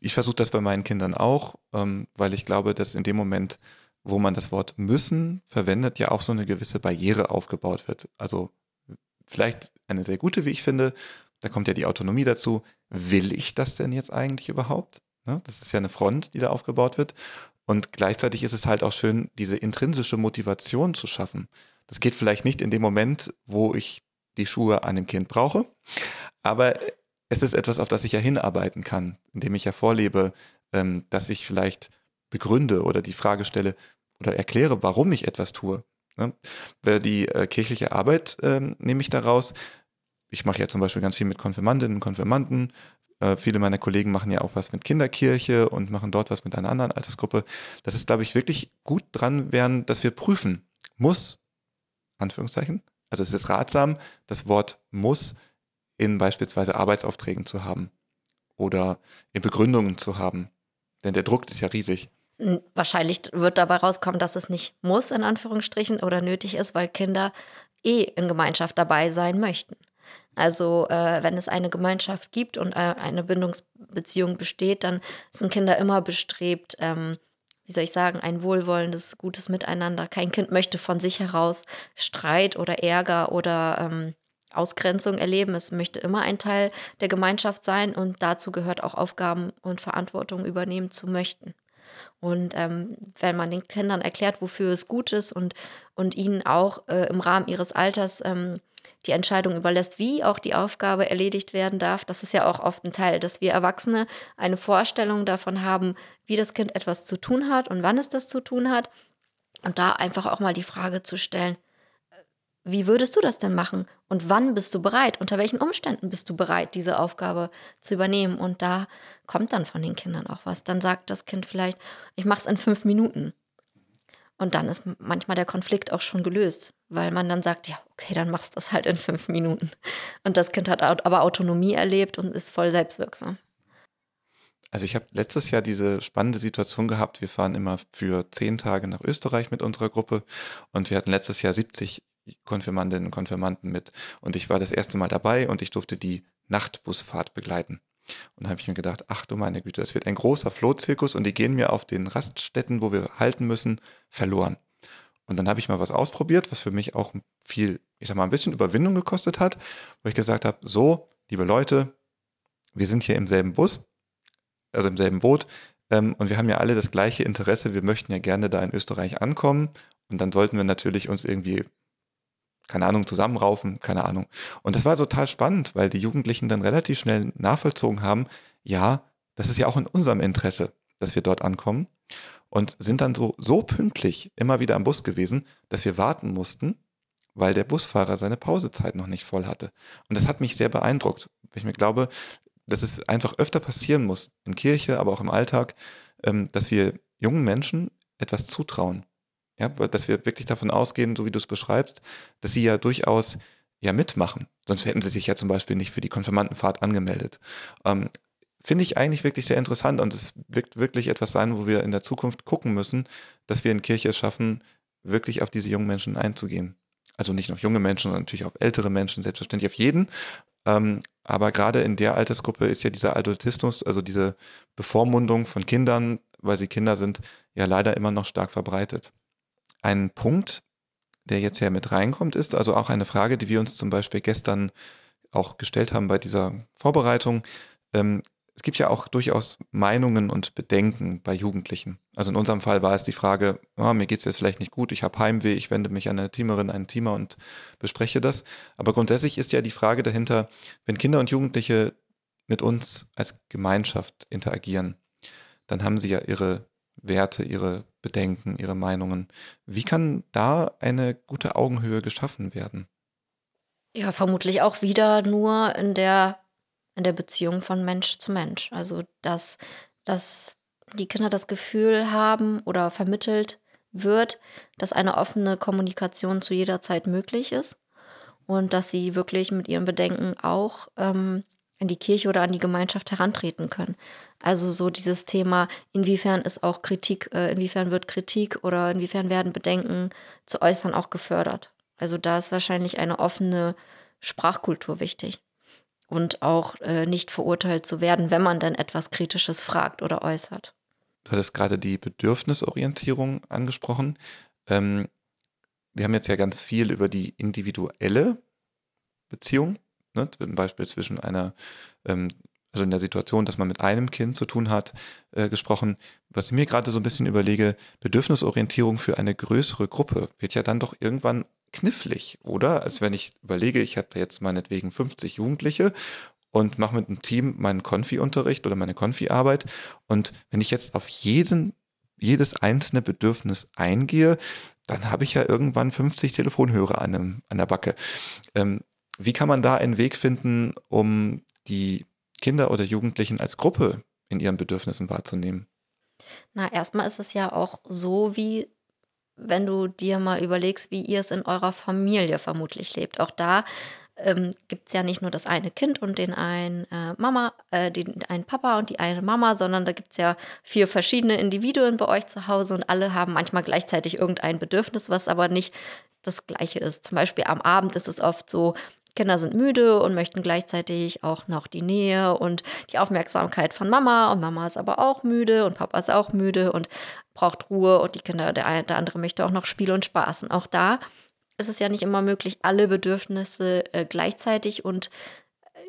Ich versuche das bei meinen Kindern auch, ähm, weil ich glaube, dass in dem Moment, wo man das Wort müssen verwendet, ja auch so eine gewisse Barriere aufgebaut wird. Also vielleicht eine sehr gute, wie ich finde. Da kommt ja die Autonomie dazu. Will ich das denn jetzt eigentlich überhaupt? Ne? Das ist ja eine Front, die da aufgebaut wird. Und gleichzeitig ist es halt auch schön, diese intrinsische Motivation zu schaffen. Das geht vielleicht nicht in dem Moment, wo ich die Schuhe an dem Kind brauche, aber es ist etwas, auf das ich ja hinarbeiten kann, indem ich ja vorlebe, ähm, dass ich vielleicht begründe oder die Frage stelle oder erkläre, warum ich etwas tue. Ne? Die äh, kirchliche Arbeit ähm, nehme ich daraus. Ich mache ja zum Beispiel ganz viel mit Konfirmandinnen und Konfirmanden, äh, viele meiner Kollegen machen ja auch was mit Kinderkirche und machen dort was mit einer anderen Altersgruppe. Das ist, glaube ich, wirklich gut dran werden, dass wir prüfen. Muss, Anführungszeichen, also es ist ratsam, das Wort muss in beispielsweise Arbeitsaufträgen zu haben oder in Begründungen zu haben. Denn der Druck ist ja riesig. Wahrscheinlich wird dabei rauskommen, dass es nicht muss, in Anführungsstrichen, oder nötig ist, weil Kinder eh in Gemeinschaft dabei sein möchten. Also äh, wenn es eine Gemeinschaft gibt und äh, eine Bindungsbeziehung besteht, dann sind Kinder immer bestrebt, ähm, wie soll ich sagen, ein wohlwollendes, gutes Miteinander. Kein Kind möchte von sich heraus Streit oder Ärger oder ähm, Ausgrenzung erleben. Es möchte immer ein Teil der Gemeinschaft sein und dazu gehört auch Aufgaben und Verantwortung übernehmen zu möchten. Und ähm, wenn man den Kindern erklärt, wofür es gut ist und, und ihnen auch äh, im Rahmen ihres Alters ähm, die Entscheidung überlässt, wie auch die Aufgabe erledigt werden darf. Das ist ja auch oft ein Teil, dass wir Erwachsene eine Vorstellung davon haben, wie das Kind etwas zu tun hat und wann es das zu tun hat. Und da einfach auch mal die Frage zu stellen, wie würdest du das denn machen? Und wann bist du bereit? Unter welchen Umständen bist du bereit, diese Aufgabe zu übernehmen? Und da kommt dann von den Kindern auch was. Dann sagt das Kind vielleicht, ich mache es in fünf Minuten. Und dann ist manchmal der Konflikt auch schon gelöst, weil man dann sagt, ja, okay, dann machst du das halt in fünf Minuten. Und das Kind hat aber Autonomie erlebt und ist voll selbstwirksam. Also ich habe letztes Jahr diese spannende Situation gehabt. Wir fahren immer für zehn Tage nach Österreich mit unserer Gruppe und wir hatten letztes Jahr 70 Konfirmandinnen und Konfirmanden mit. Und ich war das erste Mal dabei und ich durfte die Nachtbusfahrt begleiten. Und da habe ich mir gedacht, ach du meine Güte, das wird ein großer Flohzirkus und die gehen mir auf den Raststätten, wo wir halten müssen, verloren. Und dann habe ich mal was ausprobiert, was für mich auch viel, ich sag mal, ein bisschen Überwindung gekostet hat, wo ich gesagt habe, so, liebe Leute, wir sind hier im selben Bus, also im selben Boot, ähm, und wir haben ja alle das gleiche Interesse, wir möchten ja gerne da in Österreich ankommen. Und dann sollten wir natürlich uns irgendwie keine Ahnung, zusammenraufen, keine Ahnung. Und das war total spannend, weil die Jugendlichen dann relativ schnell nachvollzogen haben, ja, das ist ja auch in unserem Interesse, dass wir dort ankommen. Und sind dann so, so pünktlich immer wieder am Bus gewesen, dass wir warten mussten, weil der Busfahrer seine Pausezeit noch nicht voll hatte. Und das hat mich sehr beeindruckt. Ich mir glaube, dass es einfach öfter passieren muss, in Kirche, aber auch im Alltag, ähm, dass wir jungen Menschen etwas zutrauen. Ja, dass wir wirklich davon ausgehen, so wie du es beschreibst, dass sie ja durchaus ja mitmachen. Sonst hätten sie sich ja zum Beispiel nicht für die Konfirmandenfahrt angemeldet. Ähm, Finde ich eigentlich wirklich sehr interessant und es wird wirklich etwas sein, wo wir in der Zukunft gucken müssen, dass wir in Kirche es schaffen, wirklich auf diese jungen Menschen einzugehen. Also nicht nur auf junge Menschen, sondern natürlich auf ältere Menschen, selbstverständlich auf jeden. Ähm, aber gerade in der Altersgruppe ist ja dieser Adultismus, also diese Bevormundung von Kindern, weil sie Kinder sind, ja leider immer noch stark verbreitet. Ein Punkt, der jetzt ja mit reinkommt, ist also auch eine Frage, die wir uns zum Beispiel gestern auch gestellt haben bei dieser Vorbereitung. Ähm, es gibt ja auch durchaus Meinungen und Bedenken bei Jugendlichen. Also in unserem Fall war es die Frage, oh, mir geht es jetzt vielleicht nicht gut, ich habe Heimweh, ich wende mich an eine Teamerin, einen Teamer und bespreche das. Aber grundsätzlich ist ja die Frage dahinter, wenn Kinder und Jugendliche mit uns als Gemeinschaft interagieren, dann haben sie ja ihre Werte, ihre Bedenken, ihre Meinungen. Wie kann da eine gute Augenhöhe geschaffen werden? Ja, vermutlich auch wieder nur in der, in der Beziehung von Mensch zu Mensch. Also, dass, dass die Kinder das Gefühl haben oder vermittelt wird, dass eine offene Kommunikation zu jeder Zeit möglich ist und dass sie wirklich mit ihren Bedenken auch ähm, an die Kirche oder an die Gemeinschaft herantreten können. Also so dieses Thema, inwiefern ist auch Kritik, äh, inwiefern wird Kritik oder inwiefern werden Bedenken zu äußern auch gefördert. Also da ist wahrscheinlich eine offene Sprachkultur wichtig. Und auch äh, nicht verurteilt zu werden, wenn man dann etwas Kritisches fragt oder äußert. Du hattest gerade die Bedürfnisorientierung angesprochen. Ähm, wir haben jetzt ja ganz viel über die individuelle Beziehung ne, zum Beispiel zwischen einer, ähm, also in der Situation, dass man mit einem Kind zu tun hat, äh, gesprochen. Was ich mir gerade so ein bisschen überlege, Bedürfnisorientierung für eine größere Gruppe wird ja dann doch irgendwann knifflig, oder? Also wenn ich überlege, ich habe jetzt meinetwegen 50 Jugendliche und mache mit einem Team meinen Konfi-Unterricht oder meine Konfi-Arbeit und wenn ich jetzt auf jeden jedes einzelne Bedürfnis eingehe, dann habe ich ja irgendwann 50 Telefonhörer an, einem, an der Backe. Ähm, wie kann man da einen Weg finden, um die Kinder oder Jugendlichen als Gruppe in ihren Bedürfnissen wahrzunehmen? Na, erstmal ist es ja auch so, wie wenn du dir mal überlegst, wie ihr es in eurer Familie vermutlich lebt. Auch da ähm, gibt es ja nicht nur das eine Kind und den einen äh, Mama, äh, den einen Papa und die eine Mama, sondern da gibt es ja vier verschiedene Individuen bei euch zu Hause und alle haben manchmal gleichzeitig irgendein Bedürfnis, was aber nicht das gleiche ist. Zum Beispiel am Abend ist es oft so, Kinder sind müde und möchten gleichzeitig auch noch die Nähe und die Aufmerksamkeit von Mama. Und Mama ist aber auch müde und Papa ist auch müde und braucht Ruhe. Und die Kinder, der, eine, der andere möchte auch noch Spiel und Spaß. Und auch da ist es ja nicht immer möglich, alle Bedürfnisse äh, gleichzeitig und,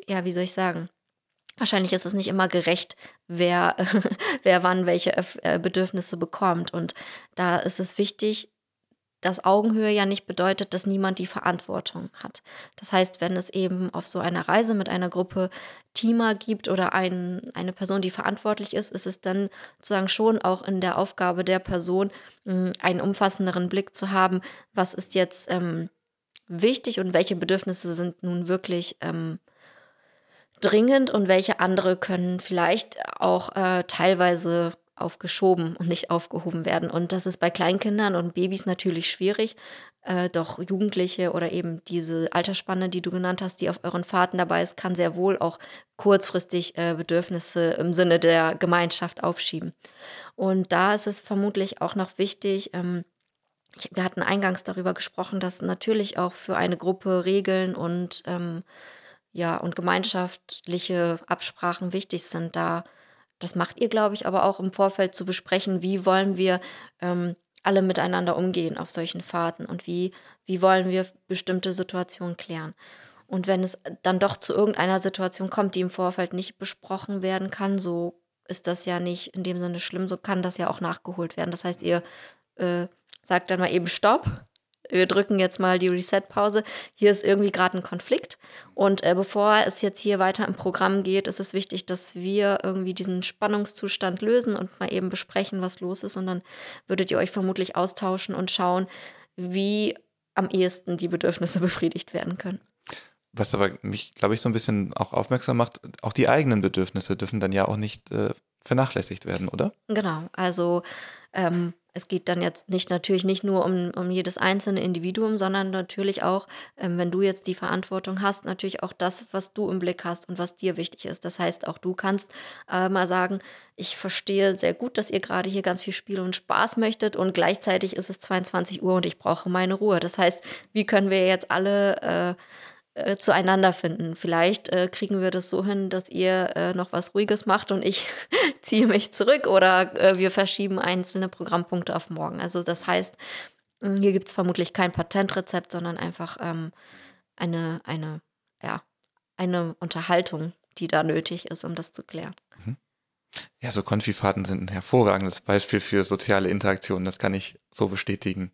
ja, wie soll ich sagen? Wahrscheinlich ist es nicht immer gerecht, wer, wer wann welche äh, Bedürfnisse bekommt. Und da ist es wichtig, dass Augenhöhe ja nicht bedeutet, dass niemand die Verantwortung hat. Das heißt, wenn es eben auf so einer Reise mit einer Gruppe Teamer gibt oder ein, eine Person, die verantwortlich ist, ist es dann sozusagen schon auch in der Aufgabe der Person, hm, einen umfassenderen Blick zu haben, was ist jetzt ähm, wichtig und welche Bedürfnisse sind nun wirklich ähm, dringend und welche andere können vielleicht auch äh, teilweise aufgeschoben und nicht aufgehoben werden. Und das ist bei Kleinkindern und Babys natürlich schwierig. Äh, doch Jugendliche oder eben diese Altersspanne, die du genannt hast, die auf euren Fahrten dabei ist, kann sehr wohl auch kurzfristig äh, Bedürfnisse im Sinne der Gemeinschaft aufschieben. Und da ist es vermutlich auch noch wichtig, ähm, wir hatten eingangs darüber gesprochen, dass natürlich auch für eine Gruppe Regeln und ähm, ja und gemeinschaftliche Absprachen wichtig sind, da das macht ihr, glaube ich, aber auch im Vorfeld zu besprechen, wie wollen wir ähm, alle miteinander umgehen auf solchen Fahrten und wie, wie wollen wir bestimmte Situationen klären. Und wenn es dann doch zu irgendeiner Situation kommt, die im Vorfeld nicht besprochen werden kann, so ist das ja nicht in dem Sinne schlimm, so kann das ja auch nachgeholt werden. Das heißt, ihr äh, sagt dann mal eben Stopp wir drücken jetzt mal die Reset-Pause. Hier ist irgendwie gerade ein Konflikt. Und äh, bevor es jetzt hier weiter im Programm geht, ist es wichtig, dass wir irgendwie diesen Spannungszustand lösen und mal eben besprechen, was los ist. Und dann würdet ihr euch vermutlich austauschen und schauen, wie am ehesten die Bedürfnisse befriedigt werden können. Was aber mich, glaube ich, so ein bisschen auch aufmerksam macht, auch die eigenen Bedürfnisse dürfen dann ja auch nicht äh, vernachlässigt werden, oder? Genau, also ähm, es geht dann jetzt nicht natürlich nicht nur um, um jedes einzelne Individuum, sondern natürlich auch, ähm, wenn du jetzt die Verantwortung hast, natürlich auch das, was du im Blick hast und was dir wichtig ist. Das heißt, auch du kannst äh, mal sagen, ich verstehe sehr gut, dass ihr gerade hier ganz viel Spiel und Spaß möchtet und gleichzeitig ist es 22 Uhr und ich brauche meine Ruhe. Das heißt, wie können wir jetzt alle äh, äh, zueinander finden. Vielleicht äh, kriegen wir das so hin, dass ihr äh, noch was Ruhiges macht und ich ziehe mich zurück oder äh, wir verschieben einzelne Programmpunkte auf morgen. Also das heißt, hm, hier gibt es vermutlich kein Patentrezept, sondern einfach ähm, eine, eine, ja, eine Unterhaltung, die da nötig ist, um das zu klären. Mhm. Ja, so Konfifahrten sind ein hervorragendes Beispiel für soziale Interaktion. Das kann ich so bestätigen.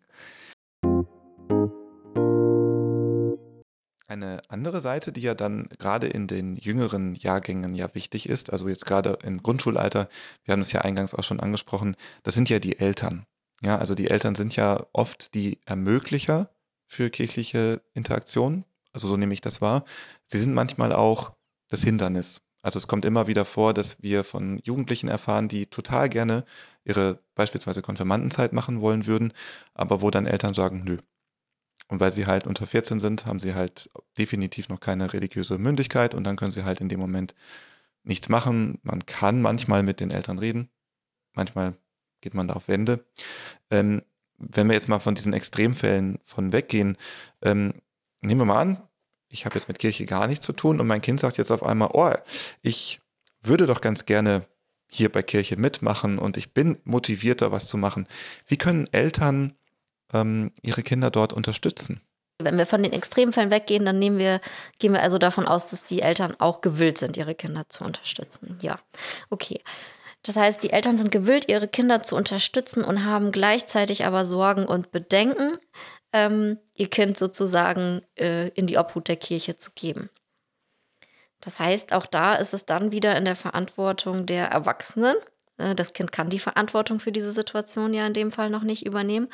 Eine andere Seite, die ja dann gerade in den jüngeren Jahrgängen ja wichtig ist, also jetzt gerade im Grundschulalter, wir haben es ja eingangs auch schon angesprochen, das sind ja die Eltern. Ja, also die Eltern sind ja oft die Ermöglicher für kirchliche Interaktion. Also so nehme ich das wahr. Sie sind manchmal auch das Hindernis. Also es kommt immer wieder vor, dass wir von Jugendlichen erfahren, die total gerne ihre beispielsweise Konfirmandenzeit machen wollen würden, aber wo dann Eltern sagen, nö, und weil sie halt unter 14 sind, haben sie halt definitiv noch keine religiöse Mündigkeit und dann können sie halt in dem Moment nichts machen. Man kann manchmal mit den Eltern reden, manchmal geht man da auf Wände. Ähm, wenn wir jetzt mal von diesen Extremfällen von weggehen, ähm, nehmen wir mal an, ich habe jetzt mit Kirche gar nichts zu tun und mein Kind sagt jetzt auf einmal, oh, ich würde doch ganz gerne hier bei Kirche mitmachen und ich bin motivierter, was zu machen. Wie können Eltern ähm, ihre Kinder dort unterstützen. Wenn wir von den Extremfällen weggehen, dann nehmen wir, gehen wir also davon aus, dass die Eltern auch gewillt sind, ihre Kinder zu unterstützen. Ja, okay. Das heißt, die Eltern sind gewillt, ihre Kinder zu unterstützen und haben gleichzeitig aber Sorgen und Bedenken, ähm, ihr Kind sozusagen äh, in die Obhut der Kirche zu geben. Das heißt, auch da ist es dann wieder in der Verantwortung der Erwachsenen. Äh, das Kind kann die Verantwortung für diese Situation ja in dem Fall noch nicht übernehmen.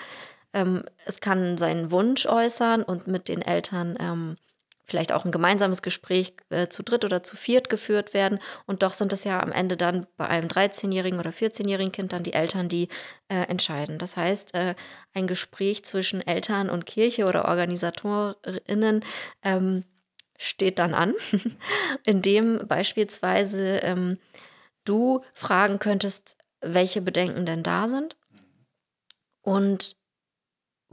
Ähm, es kann seinen Wunsch äußern und mit den Eltern ähm, vielleicht auch ein gemeinsames Gespräch äh, zu dritt oder zu viert geführt werden. Und doch sind es ja am Ende dann bei einem 13-jährigen oder 14-jährigen Kind dann die Eltern, die äh, entscheiden. Das heißt, äh, ein Gespräch zwischen Eltern und Kirche oder OrganisatorInnen ähm, steht dann an, indem beispielsweise ähm, du fragen könntest, welche Bedenken denn da sind und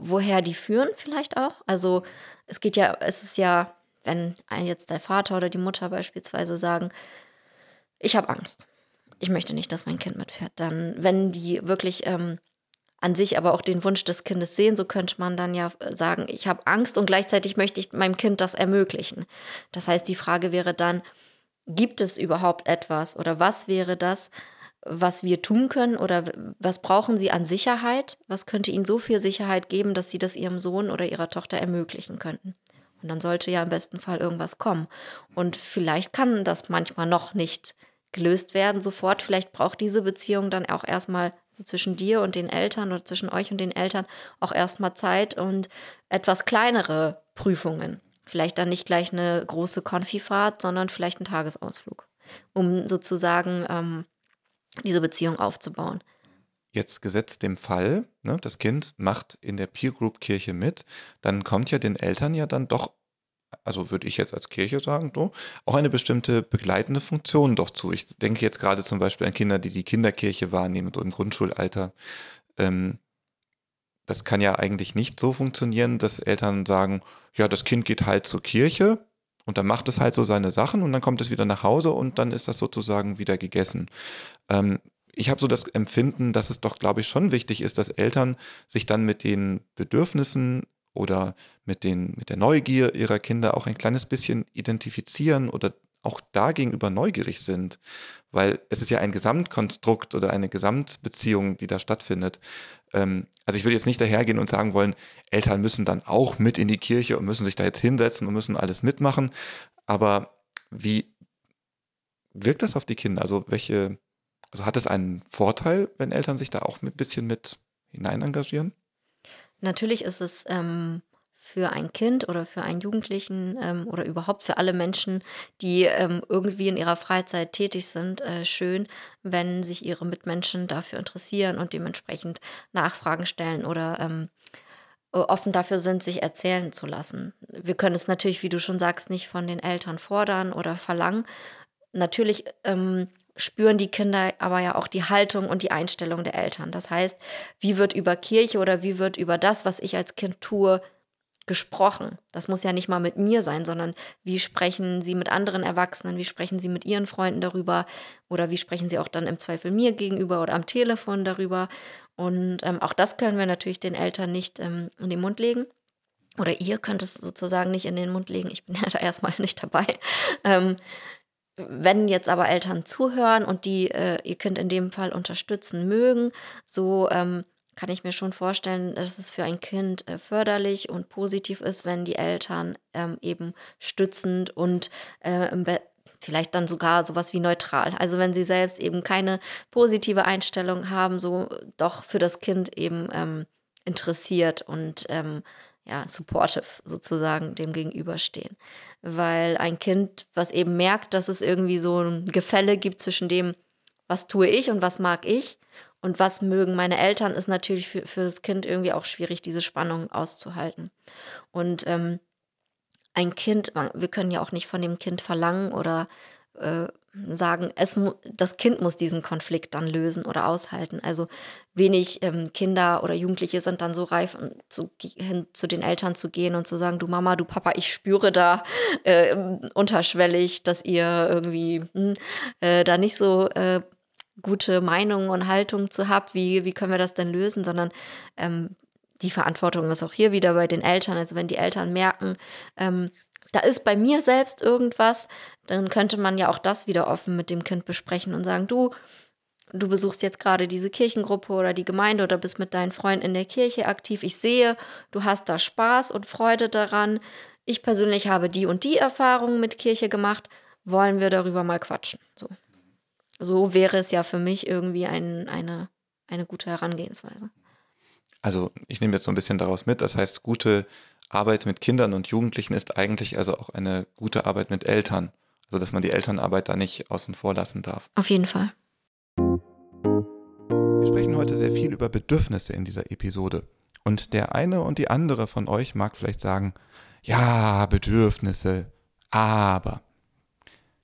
woher die führen vielleicht auch. Also es geht ja, es ist ja, wenn jetzt der Vater oder die Mutter beispielsweise sagen, ich habe Angst, ich möchte nicht, dass mein Kind mitfährt, dann, wenn die wirklich ähm, an sich aber auch den Wunsch des Kindes sehen, so könnte man dann ja sagen, ich habe Angst und gleichzeitig möchte ich meinem Kind das ermöglichen. Das heißt, die Frage wäre dann, gibt es überhaupt etwas oder was wäre das, was wir tun können oder was brauchen sie an Sicherheit? Was könnte ihnen so viel Sicherheit geben, dass sie das ihrem Sohn oder ihrer Tochter ermöglichen könnten? Und dann sollte ja im besten Fall irgendwas kommen. Und vielleicht kann das manchmal noch nicht gelöst werden sofort. Vielleicht braucht diese Beziehung dann auch erstmal so zwischen dir und den Eltern oder zwischen euch und den Eltern auch erstmal Zeit und etwas kleinere Prüfungen. Vielleicht dann nicht gleich eine große Konfifahrt, sondern vielleicht ein Tagesausflug, um sozusagen ähm, diese Beziehung aufzubauen. Jetzt gesetzt dem Fall, ne, das Kind macht in der Peer Group Kirche mit, dann kommt ja den Eltern ja dann doch, also würde ich jetzt als Kirche sagen, so, auch eine bestimmte begleitende Funktion doch zu. Ich denke jetzt gerade zum Beispiel an Kinder, die die Kinderkirche wahrnehmen, so im Grundschulalter. Ähm, das kann ja eigentlich nicht so funktionieren, dass Eltern sagen, ja, das Kind geht halt zur Kirche und dann macht es halt so seine Sachen und dann kommt es wieder nach Hause und dann ist das sozusagen wieder gegessen. Ähm, ich habe so das Empfinden, dass es doch, glaube ich, schon wichtig ist, dass Eltern sich dann mit den Bedürfnissen oder mit, den, mit der Neugier ihrer Kinder auch ein kleines bisschen identifizieren oder auch da gegenüber neugierig sind, weil es ist ja ein Gesamtkonstrukt oder eine Gesamtbeziehung, die da stattfindet. Ähm, also ich will jetzt nicht dahergehen und sagen wollen, Eltern müssen dann auch mit in die Kirche und müssen sich da jetzt hinsetzen und müssen alles mitmachen. Aber wie wirkt das auf die Kinder? Also welche also hat es einen Vorteil, wenn Eltern sich da auch ein bisschen mit hinein engagieren? Natürlich ist es ähm, für ein Kind oder für einen Jugendlichen ähm, oder überhaupt für alle Menschen, die ähm, irgendwie in ihrer Freizeit tätig sind, äh, schön, wenn sich ihre Mitmenschen dafür interessieren und dementsprechend Nachfragen stellen oder ähm, offen dafür sind, sich erzählen zu lassen. Wir können es natürlich, wie du schon sagst, nicht von den Eltern fordern oder verlangen. Natürlich ähm, spüren die Kinder aber ja auch die Haltung und die Einstellung der Eltern. Das heißt, wie wird über Kirche oder wie wird über das, was ich als Kind tue, gesprochen. Das muss ja nicht mal mit mir sein, sondern wie sprechen Sie mit anderen Erwachsenen, wie sprechen Sie mit Ihren Freunden darüber oder wie sprechen Sie auch dann im Zweifel mir gegenüber oder am Telefon darüber. Und ähm, auch das können wir natürlich den Eltern nicht ähm, in den Mund legen. Oder ihr könnt es sozusagen nicht in den Mund legen. Ich bin ja da erstmal nicht dabei. Ähm, wenn jetzt aber Eltern zuhören und die äh, ihr Kind in dem Fall unterstützen mögen, so ähm, kann ich mir schon vorstellen, dass es für ein Kind äh, förderlich und positiv ist, wenn die Eltern ähm, eben stützend und äh, vielleicht dann sogar sowas wie neutral. Also wenn sie selbst eben keine positive Einstellung haben, so doch für das Kind eben ähm, interessiert und ähm, ja, supportive sozusagen dem gegenüberstehen. Weil ein Kind, was eben merkt, dass es irgendwie so ein Gefälle gibt zwischen dem, was tue ich und was mag ich und was mögen meine Eltern, ist natürlich für, für das Kind irgendwie auch schwierig, diese Spannung auszuhalten. Und ähm, ein Kind, wir können ja auch nicht von dem Kind verlangen oder äh, sagen, es das Kind muss diesen Konflikt dann lösen oder aushalten. Also wenig ähm, Kinder oder Jugendliche sind dann so reif, zu, hin zu den Eltern zu gehen und zu sagen, du Mama, du Papa, ich spüre da äh, unterschwellig, dass ihr irgendwie hm, äh, da nicht so äh, gute Meinungen und Haltung zu habt. Wie, wie können wir das denn lösen? Sondern ähm, die Verantwortung ist auch hier wieder bei den Eltern. Also wenn die Eltern merken, ähm, da ist bei mir selbst irgendwas, dann könnte man ja auch das wieder offen mit dem Kind besprechen und sagen, du, du besuchst jetzt gerade diese Kirchengruppe oder die Gemeinde oder bist mit deinen Freunden in der Kirche aktiv. Ich sehe, du hast da Spaß und Freude daran. Ich persönlich habe die und die Erfahrungen mit Kirche gemacht. Wollen wir darüber mal quatschen? So, so wäre es ja für mich irgendwie ein, eine, eine gute Herangehensweise. Also ich nehme jetzt so ein bisschen daraus mit, das heißt, gute Arbeit mit Kindern und Jugendlichen ist eigentlich also auch eine gute Arbeit mit Eltern. Also dass man die Elternarbeit da nicht außen vor lassen darf. Auf jeden Fall. Wir sprechen heute sehr viel über Bedürfnisse in dieser Episode. Und der eine und die andere von euch mag vielleicht sagen, ja, Bedürfnisse, aber.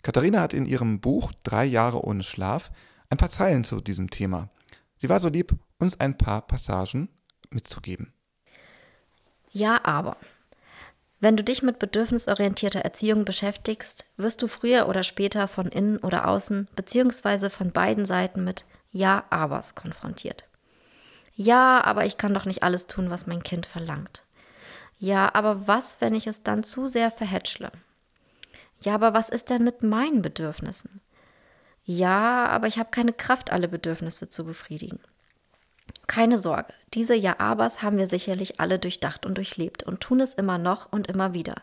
Katharina hat in ihrem Buch Drei Jahre ohne Schlaf ein paar Zeilen zu diesem Thema. Sie war so lieb, uns ein paar Passagen mitzugeben. Ja, aber. Wenn du dich mit bedürfnisorientierter Erziehung beschäftigst, wirst du früher oder später von innen oder außen beziehungsweise von beiden Seiten mit Ja-Abers konfrontiert. Ja, aber ich kann doch nicht alles tun, was mein Kind verlangt. Ja, aber was, wenn ich es dann zu sehr verhätschle? Ja, aber was ist denn mit meinen Bedürfnissen? Ja, aber ich habe keine Kraft, alle Bedürfnisse zu befriedigen. Keine Sorge, diese Ja-Abers haben wir sicherlich alle durchdacht und durchlebt und tun es immer noch und immer wieder.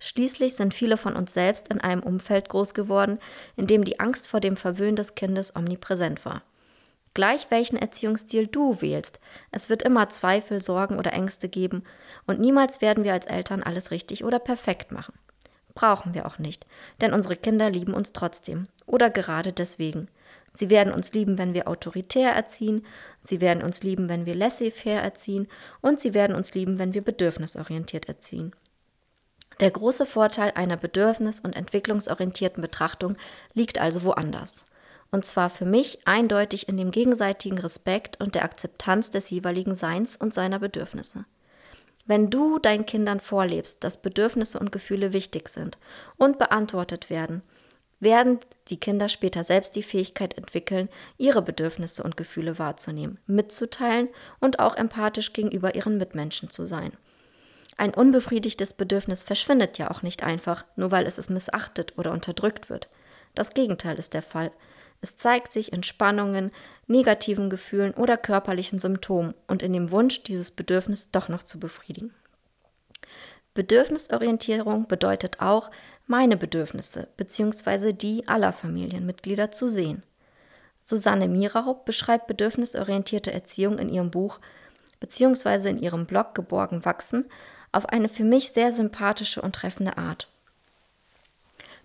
Schließlich sind viele von uns selbst in einem Umfeld groß geworden, in dem die Angst vor dem Verwöhnen des Kindes omnipräsent war. Gleich welchen Erziehungsstil du wählst, es wird immer Zweifel, Sorgen oder Ängste geben und niemals werden wir als Eltern alles richtig oder perfekt machen. Brauchen wir auch nicht, denn unsere Kinder lieben uns trotzdem oder gerade deswegen. Sie werden uns lieben, wenn wir autoritär erziehen, sie werden uns lieben, wenn wir laissez-faire erziehen und sie werden uns lieben, wenn wir bedürfnisorientiert erziehen. Der große Vorteil einer bedürfnis- und entwicklungsorientierten Betrachtung liegt also woanders. Und zwar für mich eindeutig in dem gegenseitigen Respekt und der Akzeptanz des jeweiligen Seins und seiner Bedürfnisse. Wenn du deinen Kindern vorlebst, dass Bedürfnisse und Gefühle wichtig sind und beantwortet werden, werden die Kinder später selbst die Fähigkeit entwickeln, ihre Bedürfnisse und Gefühle wahrzunehmen, mitzuteilen und auch empathisch gegenüber ihren Mitmenschen zu sein. Ein unbefriedigtes Bedürfnis verschwindet ja auch nicht einfach, nur weil es missachtet oder unterdrückt wird. Das Gegenteil ist der Fall. Es zeigt sich in Spannungen, negativen Gefühlen oder körperlichen Symptomen und in dem Wunsch, dieses Bedürfnis doch noch zu befriedigen. Bedürfnisorientierung bedeutet auch, meine Bedürfnisse bzw. die aller Familienmitglieder zu sehen. Susanne Miraup beschreibt bedürfnisorientierte Erziehung in ihrem Buch bzw. in ihrem Blog Geborgen wachsen auf eine für mich sehr sympathische und treffende Art.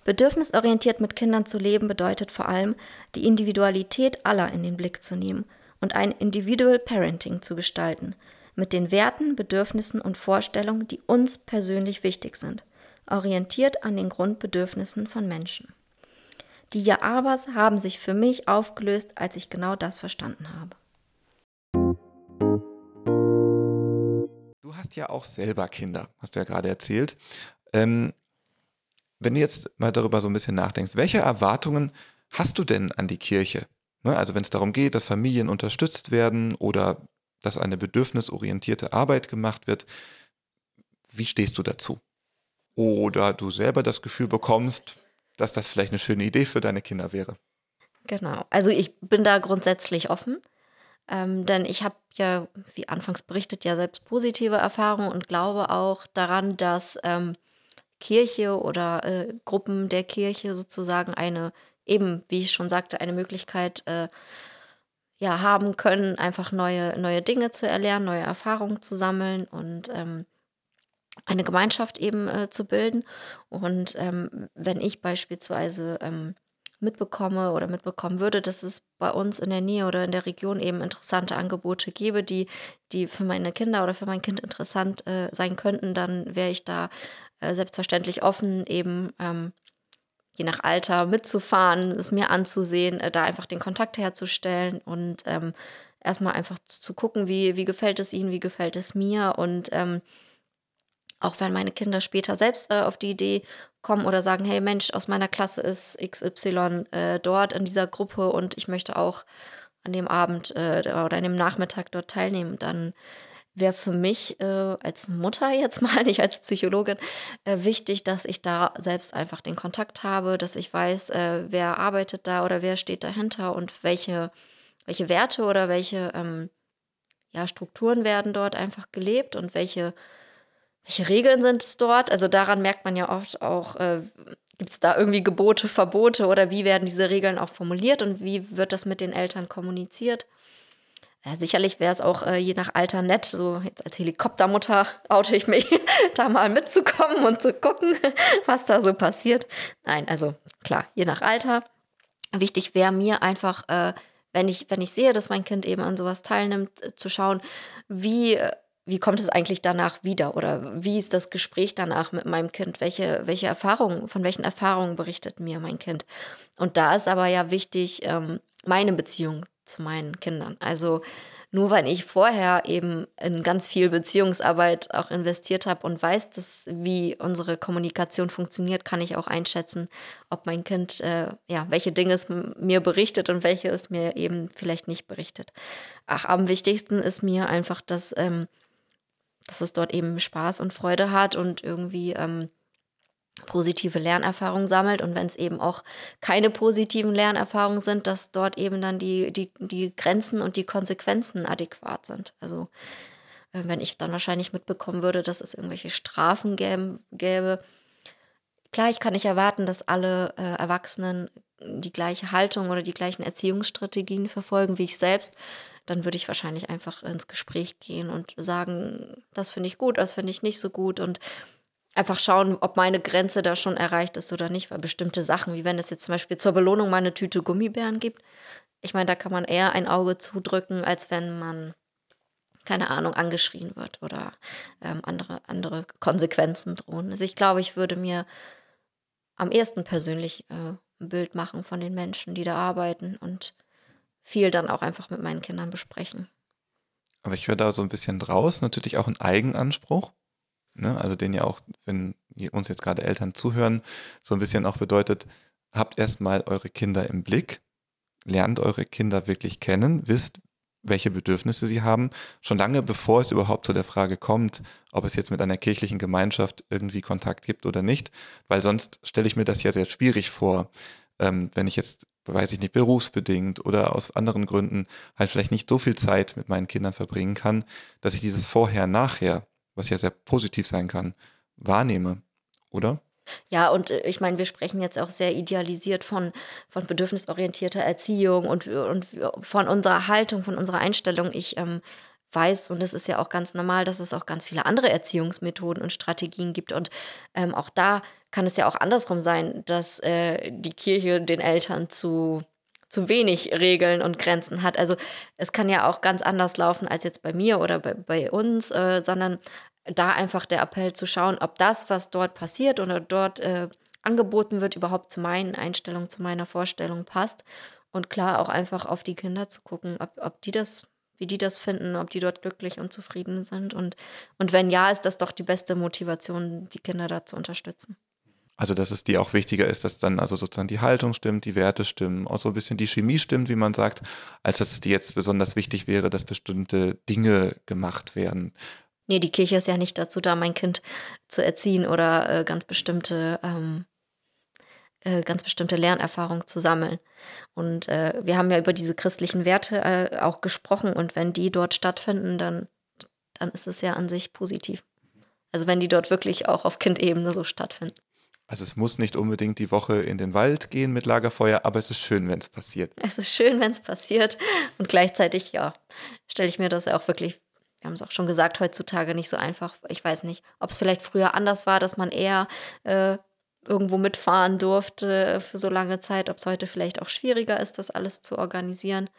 Bedürfnisorientiert mit Kindern zu leben bedeutet vor allem, die Individualität aller in den Blick zu nehmen und ein Individual Parenting zu gestalten, mit den Werten, Bedürfnissen und Vorstellungen, die uns persönlich wichtig sind, orientiert an den Grundbedürfnissen von Menschen. Die Ja-Abers haben sich für mich aufgelöst, als ich genau das verstanden habe. Du hast ja auch selber Kinder, hast du ja gerade erzählt. Ähm, wenn du jetzt mal darüber so ein bisschen nachdenkst, welche Erwartungen hast du denn an die Kirche? Ne, also wenn es darum geht, dass Familien unterstützt werden oder dass eine bedürfnisorientierte Arbeit gemacht wird, wie stehst du dazu? Oder du selber das Gefühl bekommst, dass das vielleicht eine schöne Idee für deine Kinder wäre? Genau, also ich bin da grundsätzlich offen, ähm, denn ich habe ja, wie anfangs berichtet, ja selbst positive Erfahrungen und glaube auch daran, dass ähm, Kirche oder äh, Gruppen der Kirche sozusagen eine, eben, wie ich schon sagte, eine Möglichkeit äh, ja, haben können, einfach neue, neue Dinge zu erlernen, neue Erfahrungen zu sammeln und ähm, eine Gemeinschaft eben äh, zu bilden. Und ähm, wenn ich beispielsweise ähm, mitbekomme oder mitbekommen würde, dass es bei uns in der Nähe oder in der Region eben interessante Angebote gäbe, die, die für meine Kinder oder für mein Kind interessant äh, sein könnten, dann wäre ich da äh, selbstverständlich offen, eben ähm, je nach Alter mitzufahren, es mir anzusehen, äh, da einfach den Kontakt herzustellen und ähm, erstmal einfach zu gucken, wie, wie gefällt es ihnen, wie gefällt es mir und ähm, auch wenn meine Kinder später selbst äh, auf die Idee kommen oder sagen, hey Mensch, aus meiner Klasse ist XY äh, dort in dieser Gruppe und ich möchte auch an dem Abend äh, oder an dem Nachmittag dort teilnehmen, dann wäre für mich äh, als Mutter jetzt mal, nicht als Psychologin, äh, wichtig, dass ich da selbst einfach den Kontakt habe, dass ich weiß, äh, wer arbeitet da oder wer steht dahinter und welche, welche Werte oder welche ähm, ja, Strukturen werden dort einfach gelebt und welche, welche Regeln sind es dort. Also daran merkt man ja oft auch, äh, gibt es da irgendwie Gebote, Verbote oder wie werden diese Regeln auch formuliert und wie wird das mit den Eltern kommuniziert. Ja, sicherlich wäre es auch äh, je nach Alter nett, so jetzt als Helikoptermutter oute ich mich, da mal mitzukommen und zu gucken, was da so passiert. Nein, also klar, je nach Alter. Wichtig wäre mir einfach, äh, wenn ich, wenn ich sehe, dass mein Kind eben an sowas teilnimmt, äh, zu schauen, wie, äh, wie kommt es eigentlich danach wieder oder wie ist das Gespräch danach mit meinem Kind? Welche, welche Erfahrungen, von welchen Erfahrungen berichtet mir mein Kind? Und da ist aber ja wichtig, ähm, meine Beziehung zu meinen Kindern. Also nur weil ich vorher eben in ganz viel Beziehungsarbeit auch investiert habe und weiß, dass, wie unsere Kommunikation funktioniert, kann ich auch einschätzen, ob mein Kind, äh, ja, welche Dinge es mir berichtet und welche es mir eben vielleicht nicht berichtet. Ach, am wichtigsten ist mir einfach, dass, ähm, dass es dort eben Spaß und Freude hat und irgendwie ähm, positive Lernerfahrungen sammelt und wenn es eben auch keine positiven Lernerfahrungen sind, dass dort eben dann die, die, die Grenzen und die Konsequenzen adäquat sind. Also äh, wenn ich dann wahrscheinlich mitbekommen würde, dass es irgendwelche Strafen gäbe, gäbe. Klar, ich kann nicht erwarten, dass alle äh, Erwachsenen die gleiche Haltung oder die gleichen Erziehungsstrategien verfolgen wie ich selbst, dann würde ich wahrscheinlich einfach ins Gespräch gehen und sagen, das finde ich gut, das finde ich nicht so gut. Und einfach schauen, ob meine Grenze da schon erreicht ist oder nicht, weil bestimmte Sachen, wie wenn es jetzt zum Beispiel zur Belohnung mal eine Tüte Gummibären gibt, ich meine, da kann man eher ein Auge zudrücken, als wenn man, keine Ahnung, angeschrien wird oder ähm, andere, andere Konsequenzen drohen. Also ich glaube, ich würde mir am ersten persönlich äh, ein Bild machen von den Menschen, die da arbeiten und viel dann auch einfach mit meinen Kindern besprechen. Aber ich höre da so ein bisschen draus, natürlich auch einen Eigenanspruch. Ne? Also den ja auch, wenn uns jetzt gerade Eltern zuhören, so ein bisschen auch bedeutet, habt erstmal eure Kinder im Blick, lernt eure Kinder wirklich kennen, wisst, welche Bedürfnisse sie haben, schon lange bevor es überhaupt zu der Frage kommt, ob es jetzt mit einer kirchlichen Gemeinschaft irgendwie Kontakt gibt oder nicht, weil sonst stelle ich mir das ja sehr schwierig vor, ähm, wenn ich jetzt, weiß ich nicht, berufsbedingt oder aus anderen Gründen halt vielleicht nicht so viel Zeit mit meinen Kindern verbringen kann, dass ich dieses Vorher-Nachher, was ja sehr positiv sein kann, wahrnehme, oder? Ja, und äh, ich meine, wir sprechen jetzt auch sehr idealisiert von, von bedürfnisorientierter Erziehung und, und von unserer Haltung, von unserer Einstellung. Ich ähm, weiß, und es ist ja auch ganz normal, dass es auch ganz viele andere Erziehungsmethoden und Strategien gibt. Und ähm, auch da kann es ja auch andersrum sein, dass äh, die Kirche den Eltern zu zu wenig Regeln und Grenzen hat. Also es kann ja auch ganz anders laufen als jetzt bei mir oder bei, bei uns, äh, sondern da einfach der Appell zu schauen, ob das, was dort passiert oder dort äh, angeboten wird, überhaupt zu meinen Einstellungen, zu meiner Vorstellung passt. Und klar auch einfach auf die Kinder zu gucken, ob, ob die das, wie die das finden, ob die dort glücklich und zufrieden sind. Und, und wenn ja, ist das doch die beste Motivation, die Kinder da zu unterstützen. Also, dass es dir auch wichtiger ist, dass dann also sozusagen die Haltung stimmt, die Werte stimmen, auch so ein bisschen die Chemie stimmt, wie man sagt, als dass es dir jetzt besonders wichtig wäre, dass bestimmte Dinge gemacht werden. Nee, die Kirche ist ja nicht dazu da, mein Kind zu erziehen oder äh, ganz bestimmte ähm, äh, ganz bestimmte Lernerfahrungen zu sammeln. Und äh, wir haben ja über diese christlichen Werte äh, auch gesprochen und wenn die dort stattfinden, dann, dann ist es ja an sich positiv. Also wenn die dort wirklich auch auf Kindebene so stattfinden. Also es muss nicht unbedingt die Woche in den Wald gehen mit Lagerfeuer, aber es ist schön, wenn es passiert. Es ist schön, wenn es passiert. Und gleichzeitig, ja, stelle ich mir das auch wirklich wir haben es auch schon gesagt, heutzutage nicht so einfach. Ich weiß nicht, ob es vielleicht früher anders war, dass man eher äh, irgendwo mitfahren durfte für so lange Zeit, ob es heute vielleicht auch schwieriger ist, das alles zu organisieren.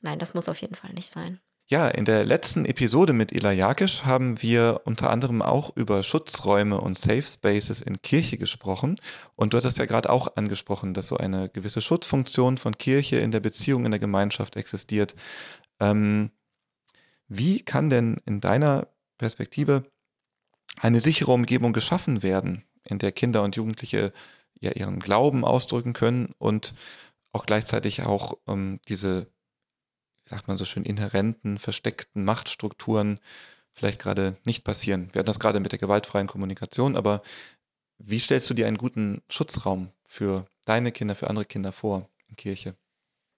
Nein, das muss auf jeden Fall nicht sein. Ja, in der letzten Episode mit Ila Jakisch haben wir unter anderem auch über Schutzräume und Safe Spaces in Kirche gesprochen. Und du hattest ja gerade auch angesprochen, dass so eine gewisse Schutzfunktion von Kirche in der Beziehung, in der Gemeinschaft existiert. Ähm, wie kann denn in deiner Perspektive eine sichere Umgebung geschaffen werden, in der Kinder und Jugendliche ja ihren Glauben ausdrücken können und auch gleichzeitig auch ähm, diese, sagt man so schön, inhärenten, versteckten Machtstrukturen vielleicht gerade nicht passieren. Wir hatten das gerade mit der gewaltfreien Kommunikation, aber wie stellst du dir einen guten Schutzraum für deine Kinder, für andere Kinder vor in Kirche?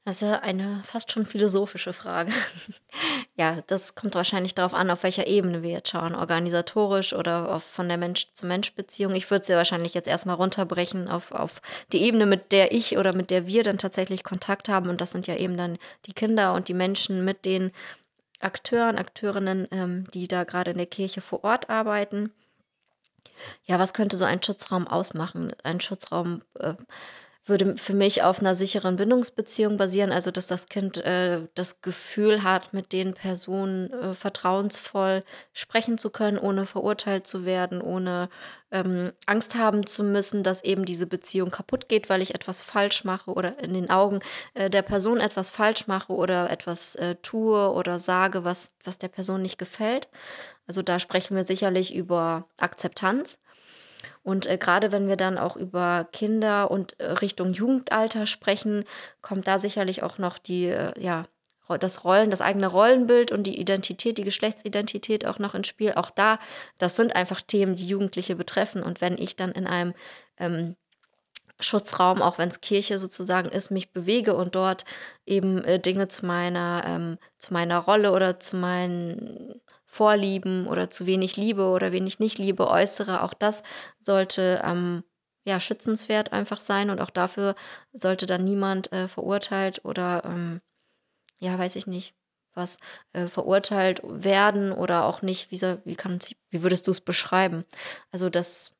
Das ist eine fast schon philosophische Frage. ja, das kommt wahrscheinlich darauf an, auf welcher Ebene wir jetzt schauen, organisatorisch oder von der Mensch-zu-Mensch-Beziehung. Ich würde sie ja wahrscheinlich jetzt erstmal runterbrechen auf, auf die Ebene, mit der ich oder mit der wir dann tatsächlich Kontakt haben. Und das sind ja eben dann die Kinder und die Menschen mit den Akteuren, Akteurinnen, ähm, die da gerade in der Kirche vor Ort arbeiten. Ja, was könnte so ein Schutzraum ausmachen? Ein Schutzraum. Äh, würde für mich auf einer sicheren Bindungsbeziehung basieren, also dass das Kind äh, das Gefühl hat, mit den Personen äh, vertrauensvoll sprechen zu können, ohne verurteilt zu werden, ohne ähm, Angst haben zu müssen, dass eben diese Beziehung kaputt geht, weil ich etwas falsch mache oder in den Augen äh, der Person etwas falsch mache oder etwas äh, tue oder sage, was, was der Person nicht gefällt. Also da sprechen wir sicherlich über Akzeptanz. Und äh, gerade wenn wir dann auch über Kinder und äh, Richtung Jugendalter sprechen, kommt da sicherlich auch noch die äh, ja, das Rollen, das eigene Rollenbild und die Identität, die Geschlechtsidentität auch noch ins Spiel. Auch da, das sind einfach Themen, die Jugendliche betreffen. Und wenn ich dann in einem ähm, Schutzraum, auch wenn es Kirche sozusagen ist, mich bewege und dort eben äh, Dinge zu meiner, ähm, zu meiner Rolle oder zu meinen Vorlieben oder zu wenig Liebe oder wenig nicht Liebe äußere, auch das sollte ähm, ja schützenswert einfach sein und auch dafür sollte dann niemand äh, verurteilt oder ähm, ja, weiß ich nicht, was äh, verurteilt werden oder auch nicht, wie, wie, wie würdest du es beschreiben? Also, dass,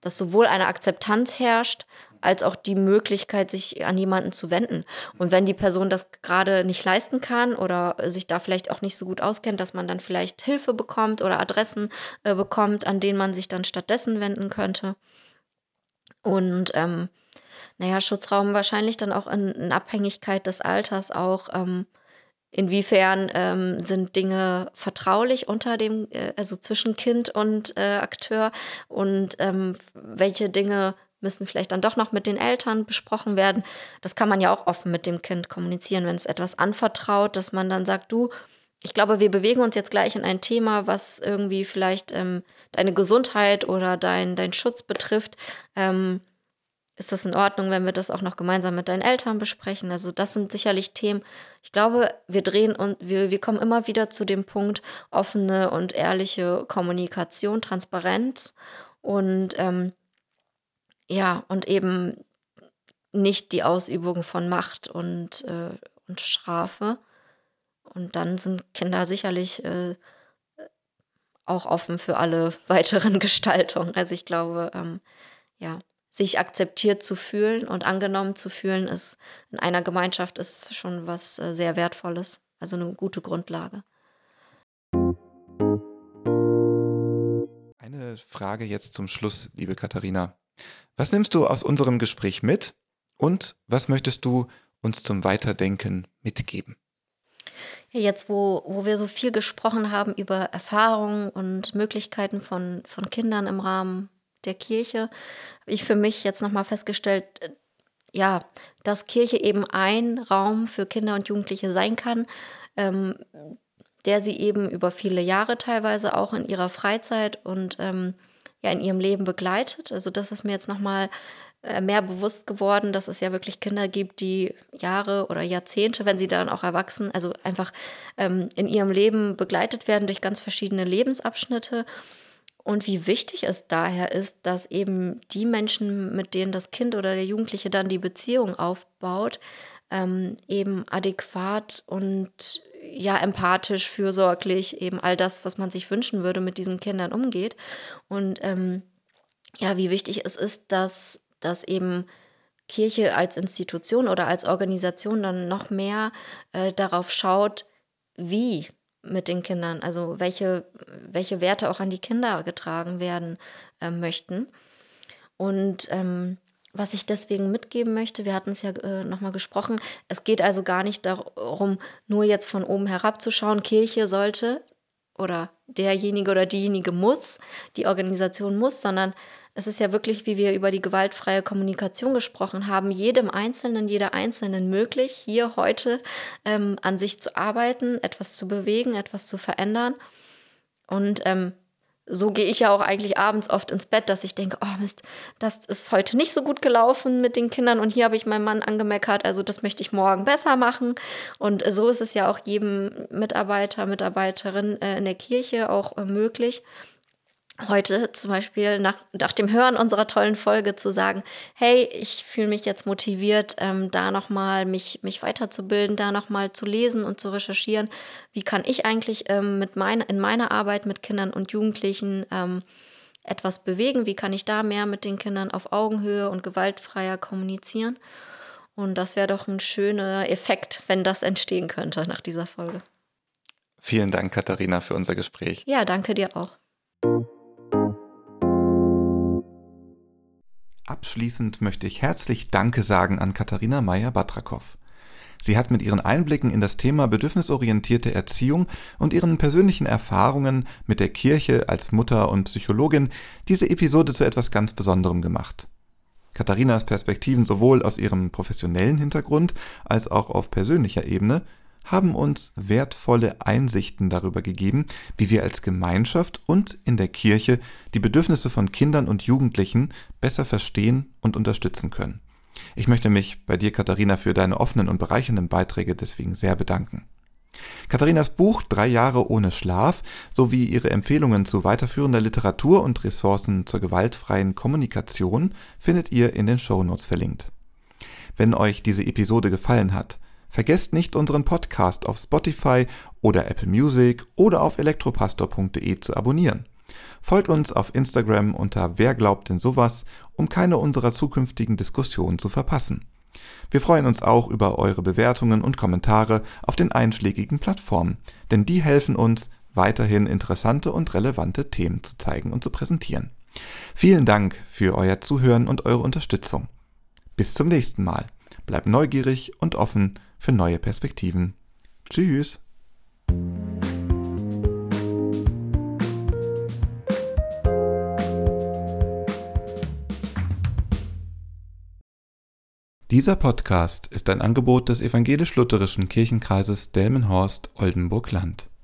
dass sowohl eine Akzeptanz herrscht, als auch die Möglichkeit, sich an jemanden zu wenden. Und wenn die Person das gerade nicht leisten kann oder sich da vielleicht auch nicht so gut auskennt, dass man dann vielleicht Hilfe bekommt oder Adressen äh, bekommt, an denen man sich dann stattdessen wenden könnte. Und ähm, naja, Schutzraum wahrscheinlich dann auch in, in Abhängigkeit des Alters auch. Ähm, inwiefern ähm, sind Dinge vertraulich unter dem, äh, also zwischen Kind und äh, Akteur und ähm, welche Dinge müssen vielleicht dann doch noch mit den Eltern besprochen werden. Das kann man ja auch offen mit dem Kind kommunizieren, wenn es etwas anvertraut, dass man dann sagt, du, ich glaube, wir bewegen uns jetzt gleich in ein Thema, was irgendwie vielleicht ähm, deine Gesundheit oder dein, dein Schutz betrifft. Ähm, ist das in Ordnung, wenn wir das auch noch gemeinsam mit deinen Eltern besprechen? Also das sind sicherlich Themen. Ich glaube, wir drehen und wir, wir kommen immer wieder zu dem Punkt offene und ehrliche Kommunikation, Transparenz und ähm, ja, und eben nicht die Ausübung von Macht und, äh, und Strafe. Und dann sind Kinder sicherlich äh, auch offen für alle weiteren Gestaltungen. Also ich glaube, ähm, ja, sich akzeptiert zu fühlen und angenommen zu fühlen, ist in einer Gemeinschaft ist schon was äh, sehr Wertvolles. Also eine gute Grundlage. Eine Frage jetzt zum Schluss, liebe Katharina. Was nimmst du aus unserem Gespräch mit und was möchtest du uns zum Weiterdenken mitgeben? Jetzt, wo, wo wir so viel gesprochen haben über Erfahrungen und Möglichkeiten von, von Kindern im Rahmen der Kirche, habe ich für mich jetzt nochmal festgestellt, äh, ja, dass Kirche eben ein Raum für Kinder und Jugendliche sein kann, ähm, der sie eben über viele Jahre teilweise auch in ihrer Freizeit und ähm, ja in ihrem Leben begleitet. Also das ist mir jetzt nochmal äh, mehr bewusst geworden, dass es ja wirklich Kinder gibt, die Jahre oder Jahrzehnte, wenn sie dann auch erwachsen, also einfach ähm, in ihrem Leben begleitet werden durch ganz verschiedene Lebensabschnitte. Und wie wichtig es daher ist, dass eben die Menschen, mit denen das Kind oder der Jugendliche dann die Beziehung aufbaut, ähm, eben adäquat und ja empathisch, fürsorglich, eben all das, was man sich wünschen würde, mit diesen Kindern umgeht. Und ähm, ja, wie wichtig es ist, dass, dass eben Kirche als Institution oder als Organisation dann noch mehr äh, darauf schaut, wie mit den Kindern, also welche, welche Werte auch an die Kinder getragen werden äh, möchten. Und ähm, was ich deswegen mitgeben möchte, wir hatten es ja äh, nochmal gesprochen, es geht also gar nicht darum, nur jetzt von oben herabzuschauen, Kirche sollte oder derjenige oder diejenige muss, die Organisation muss, sondern es ist ja wirklich, wie wir über die gewaltfreie Kommunikation gesprochen haben, jedem Einzelnen, jeder Einzelnen möglich, hier heute ähm, an sich zu arbeiten, etwas zu bewegen, etwas zu verändern. Und ähm, so gehe ich ja auch eigentlich abends oft ins Bett, dass ich denke, oh Mist, das ist heute nicht so gut gelaufen mit den Kindern und hier habe ich meinen Mann angemeckert, also das möchte ich morgen besser machen. Und so ist es ja auch jedem Mitarbeiter, Mitarbeiterin äh, in der Kirche auch äh, möglich heute zum Beispiel nach, nach dem Hören unserer tollen Folge zu sagen, hey, ich fühle mich jetzt motiviert, ähm, da nochmal mich, mich weiterzubilden, da nochmal zu lesen und zu recherchieren, wie kann ich eigentlich ähm, mit mein, in meiner Arbeit mit Kindern und Jugendlichen ähm, etwas bewegen, wie kann ich da mehr mit den Kindern auf Augenhöhe und gewaltfreier kommunizieren. Und das wäre doch ein schöner Effekt, wenn das entstehen könnte nach dieser Folge. Vielen Dank, Katharina, für unser Gespräch. Ja, danke dir auch. Abschließend möchte ich herzlich Danke sagen an Katharina Meyer-Batrakow. Sie hat mit ihren Einblicken in das Thema bedürfnisorientierte Erziehung und ihren persönlichen Erfahrungen mit der Kirche als Mutter und Psychologin diese Episode zu etwas ganz Besonderem gemacht. Katharinas Perspektiven sowohl aus ihrem professionellen Hintergrund als auch auf persönlicher Ebene haben uns wertvolle Einsichten darüber gegeben, wie wir als Gemeinschaft und in der Kirche die Bedürfnisse von Kindern und Jugendlichen besser verstehen und unterstützen können. Ich möchte mich bei dir, Katharina, für deine offenen und bereichernden Beiträge deswegen sehr bedanken. Katharinas Buch Drei Jahre ohne Schlaf sowie ihre Empfehlungen zu weiterführender Literatur und Ressourcen zur gewaltfreien Kommunikation findet ihr in den Shownotes verlinkt. Wenn euch diese Episode gefallen hat, vergesst nicht unseren Podcast auf Spotify oder Apple Music oder auf elektropastor.de zu abonnieren. Folgt uns auf Instagram unter Wer glaubt denn sowas, um keine unserer zukünftigen Diskussionen zu verpassen. Wir freuen uns auch über eure Bewertungen und Kommentare auf den einschlägigen Plattformen, denn die helfen uns, weiterhin interessante und relevante Themen zu zeigen und zu präsentieren. Vielen Dank für euer Zuhören und eure Unterstützung. Bis zum nächsten Mal. Bleibt neugierig und offen für neue Perspektiven. Tschüss. Dieser Podcast ist ein Angebot des evangelisch-lutherischen Kirchenkreises Delmenhorst-Oldenburg-Land.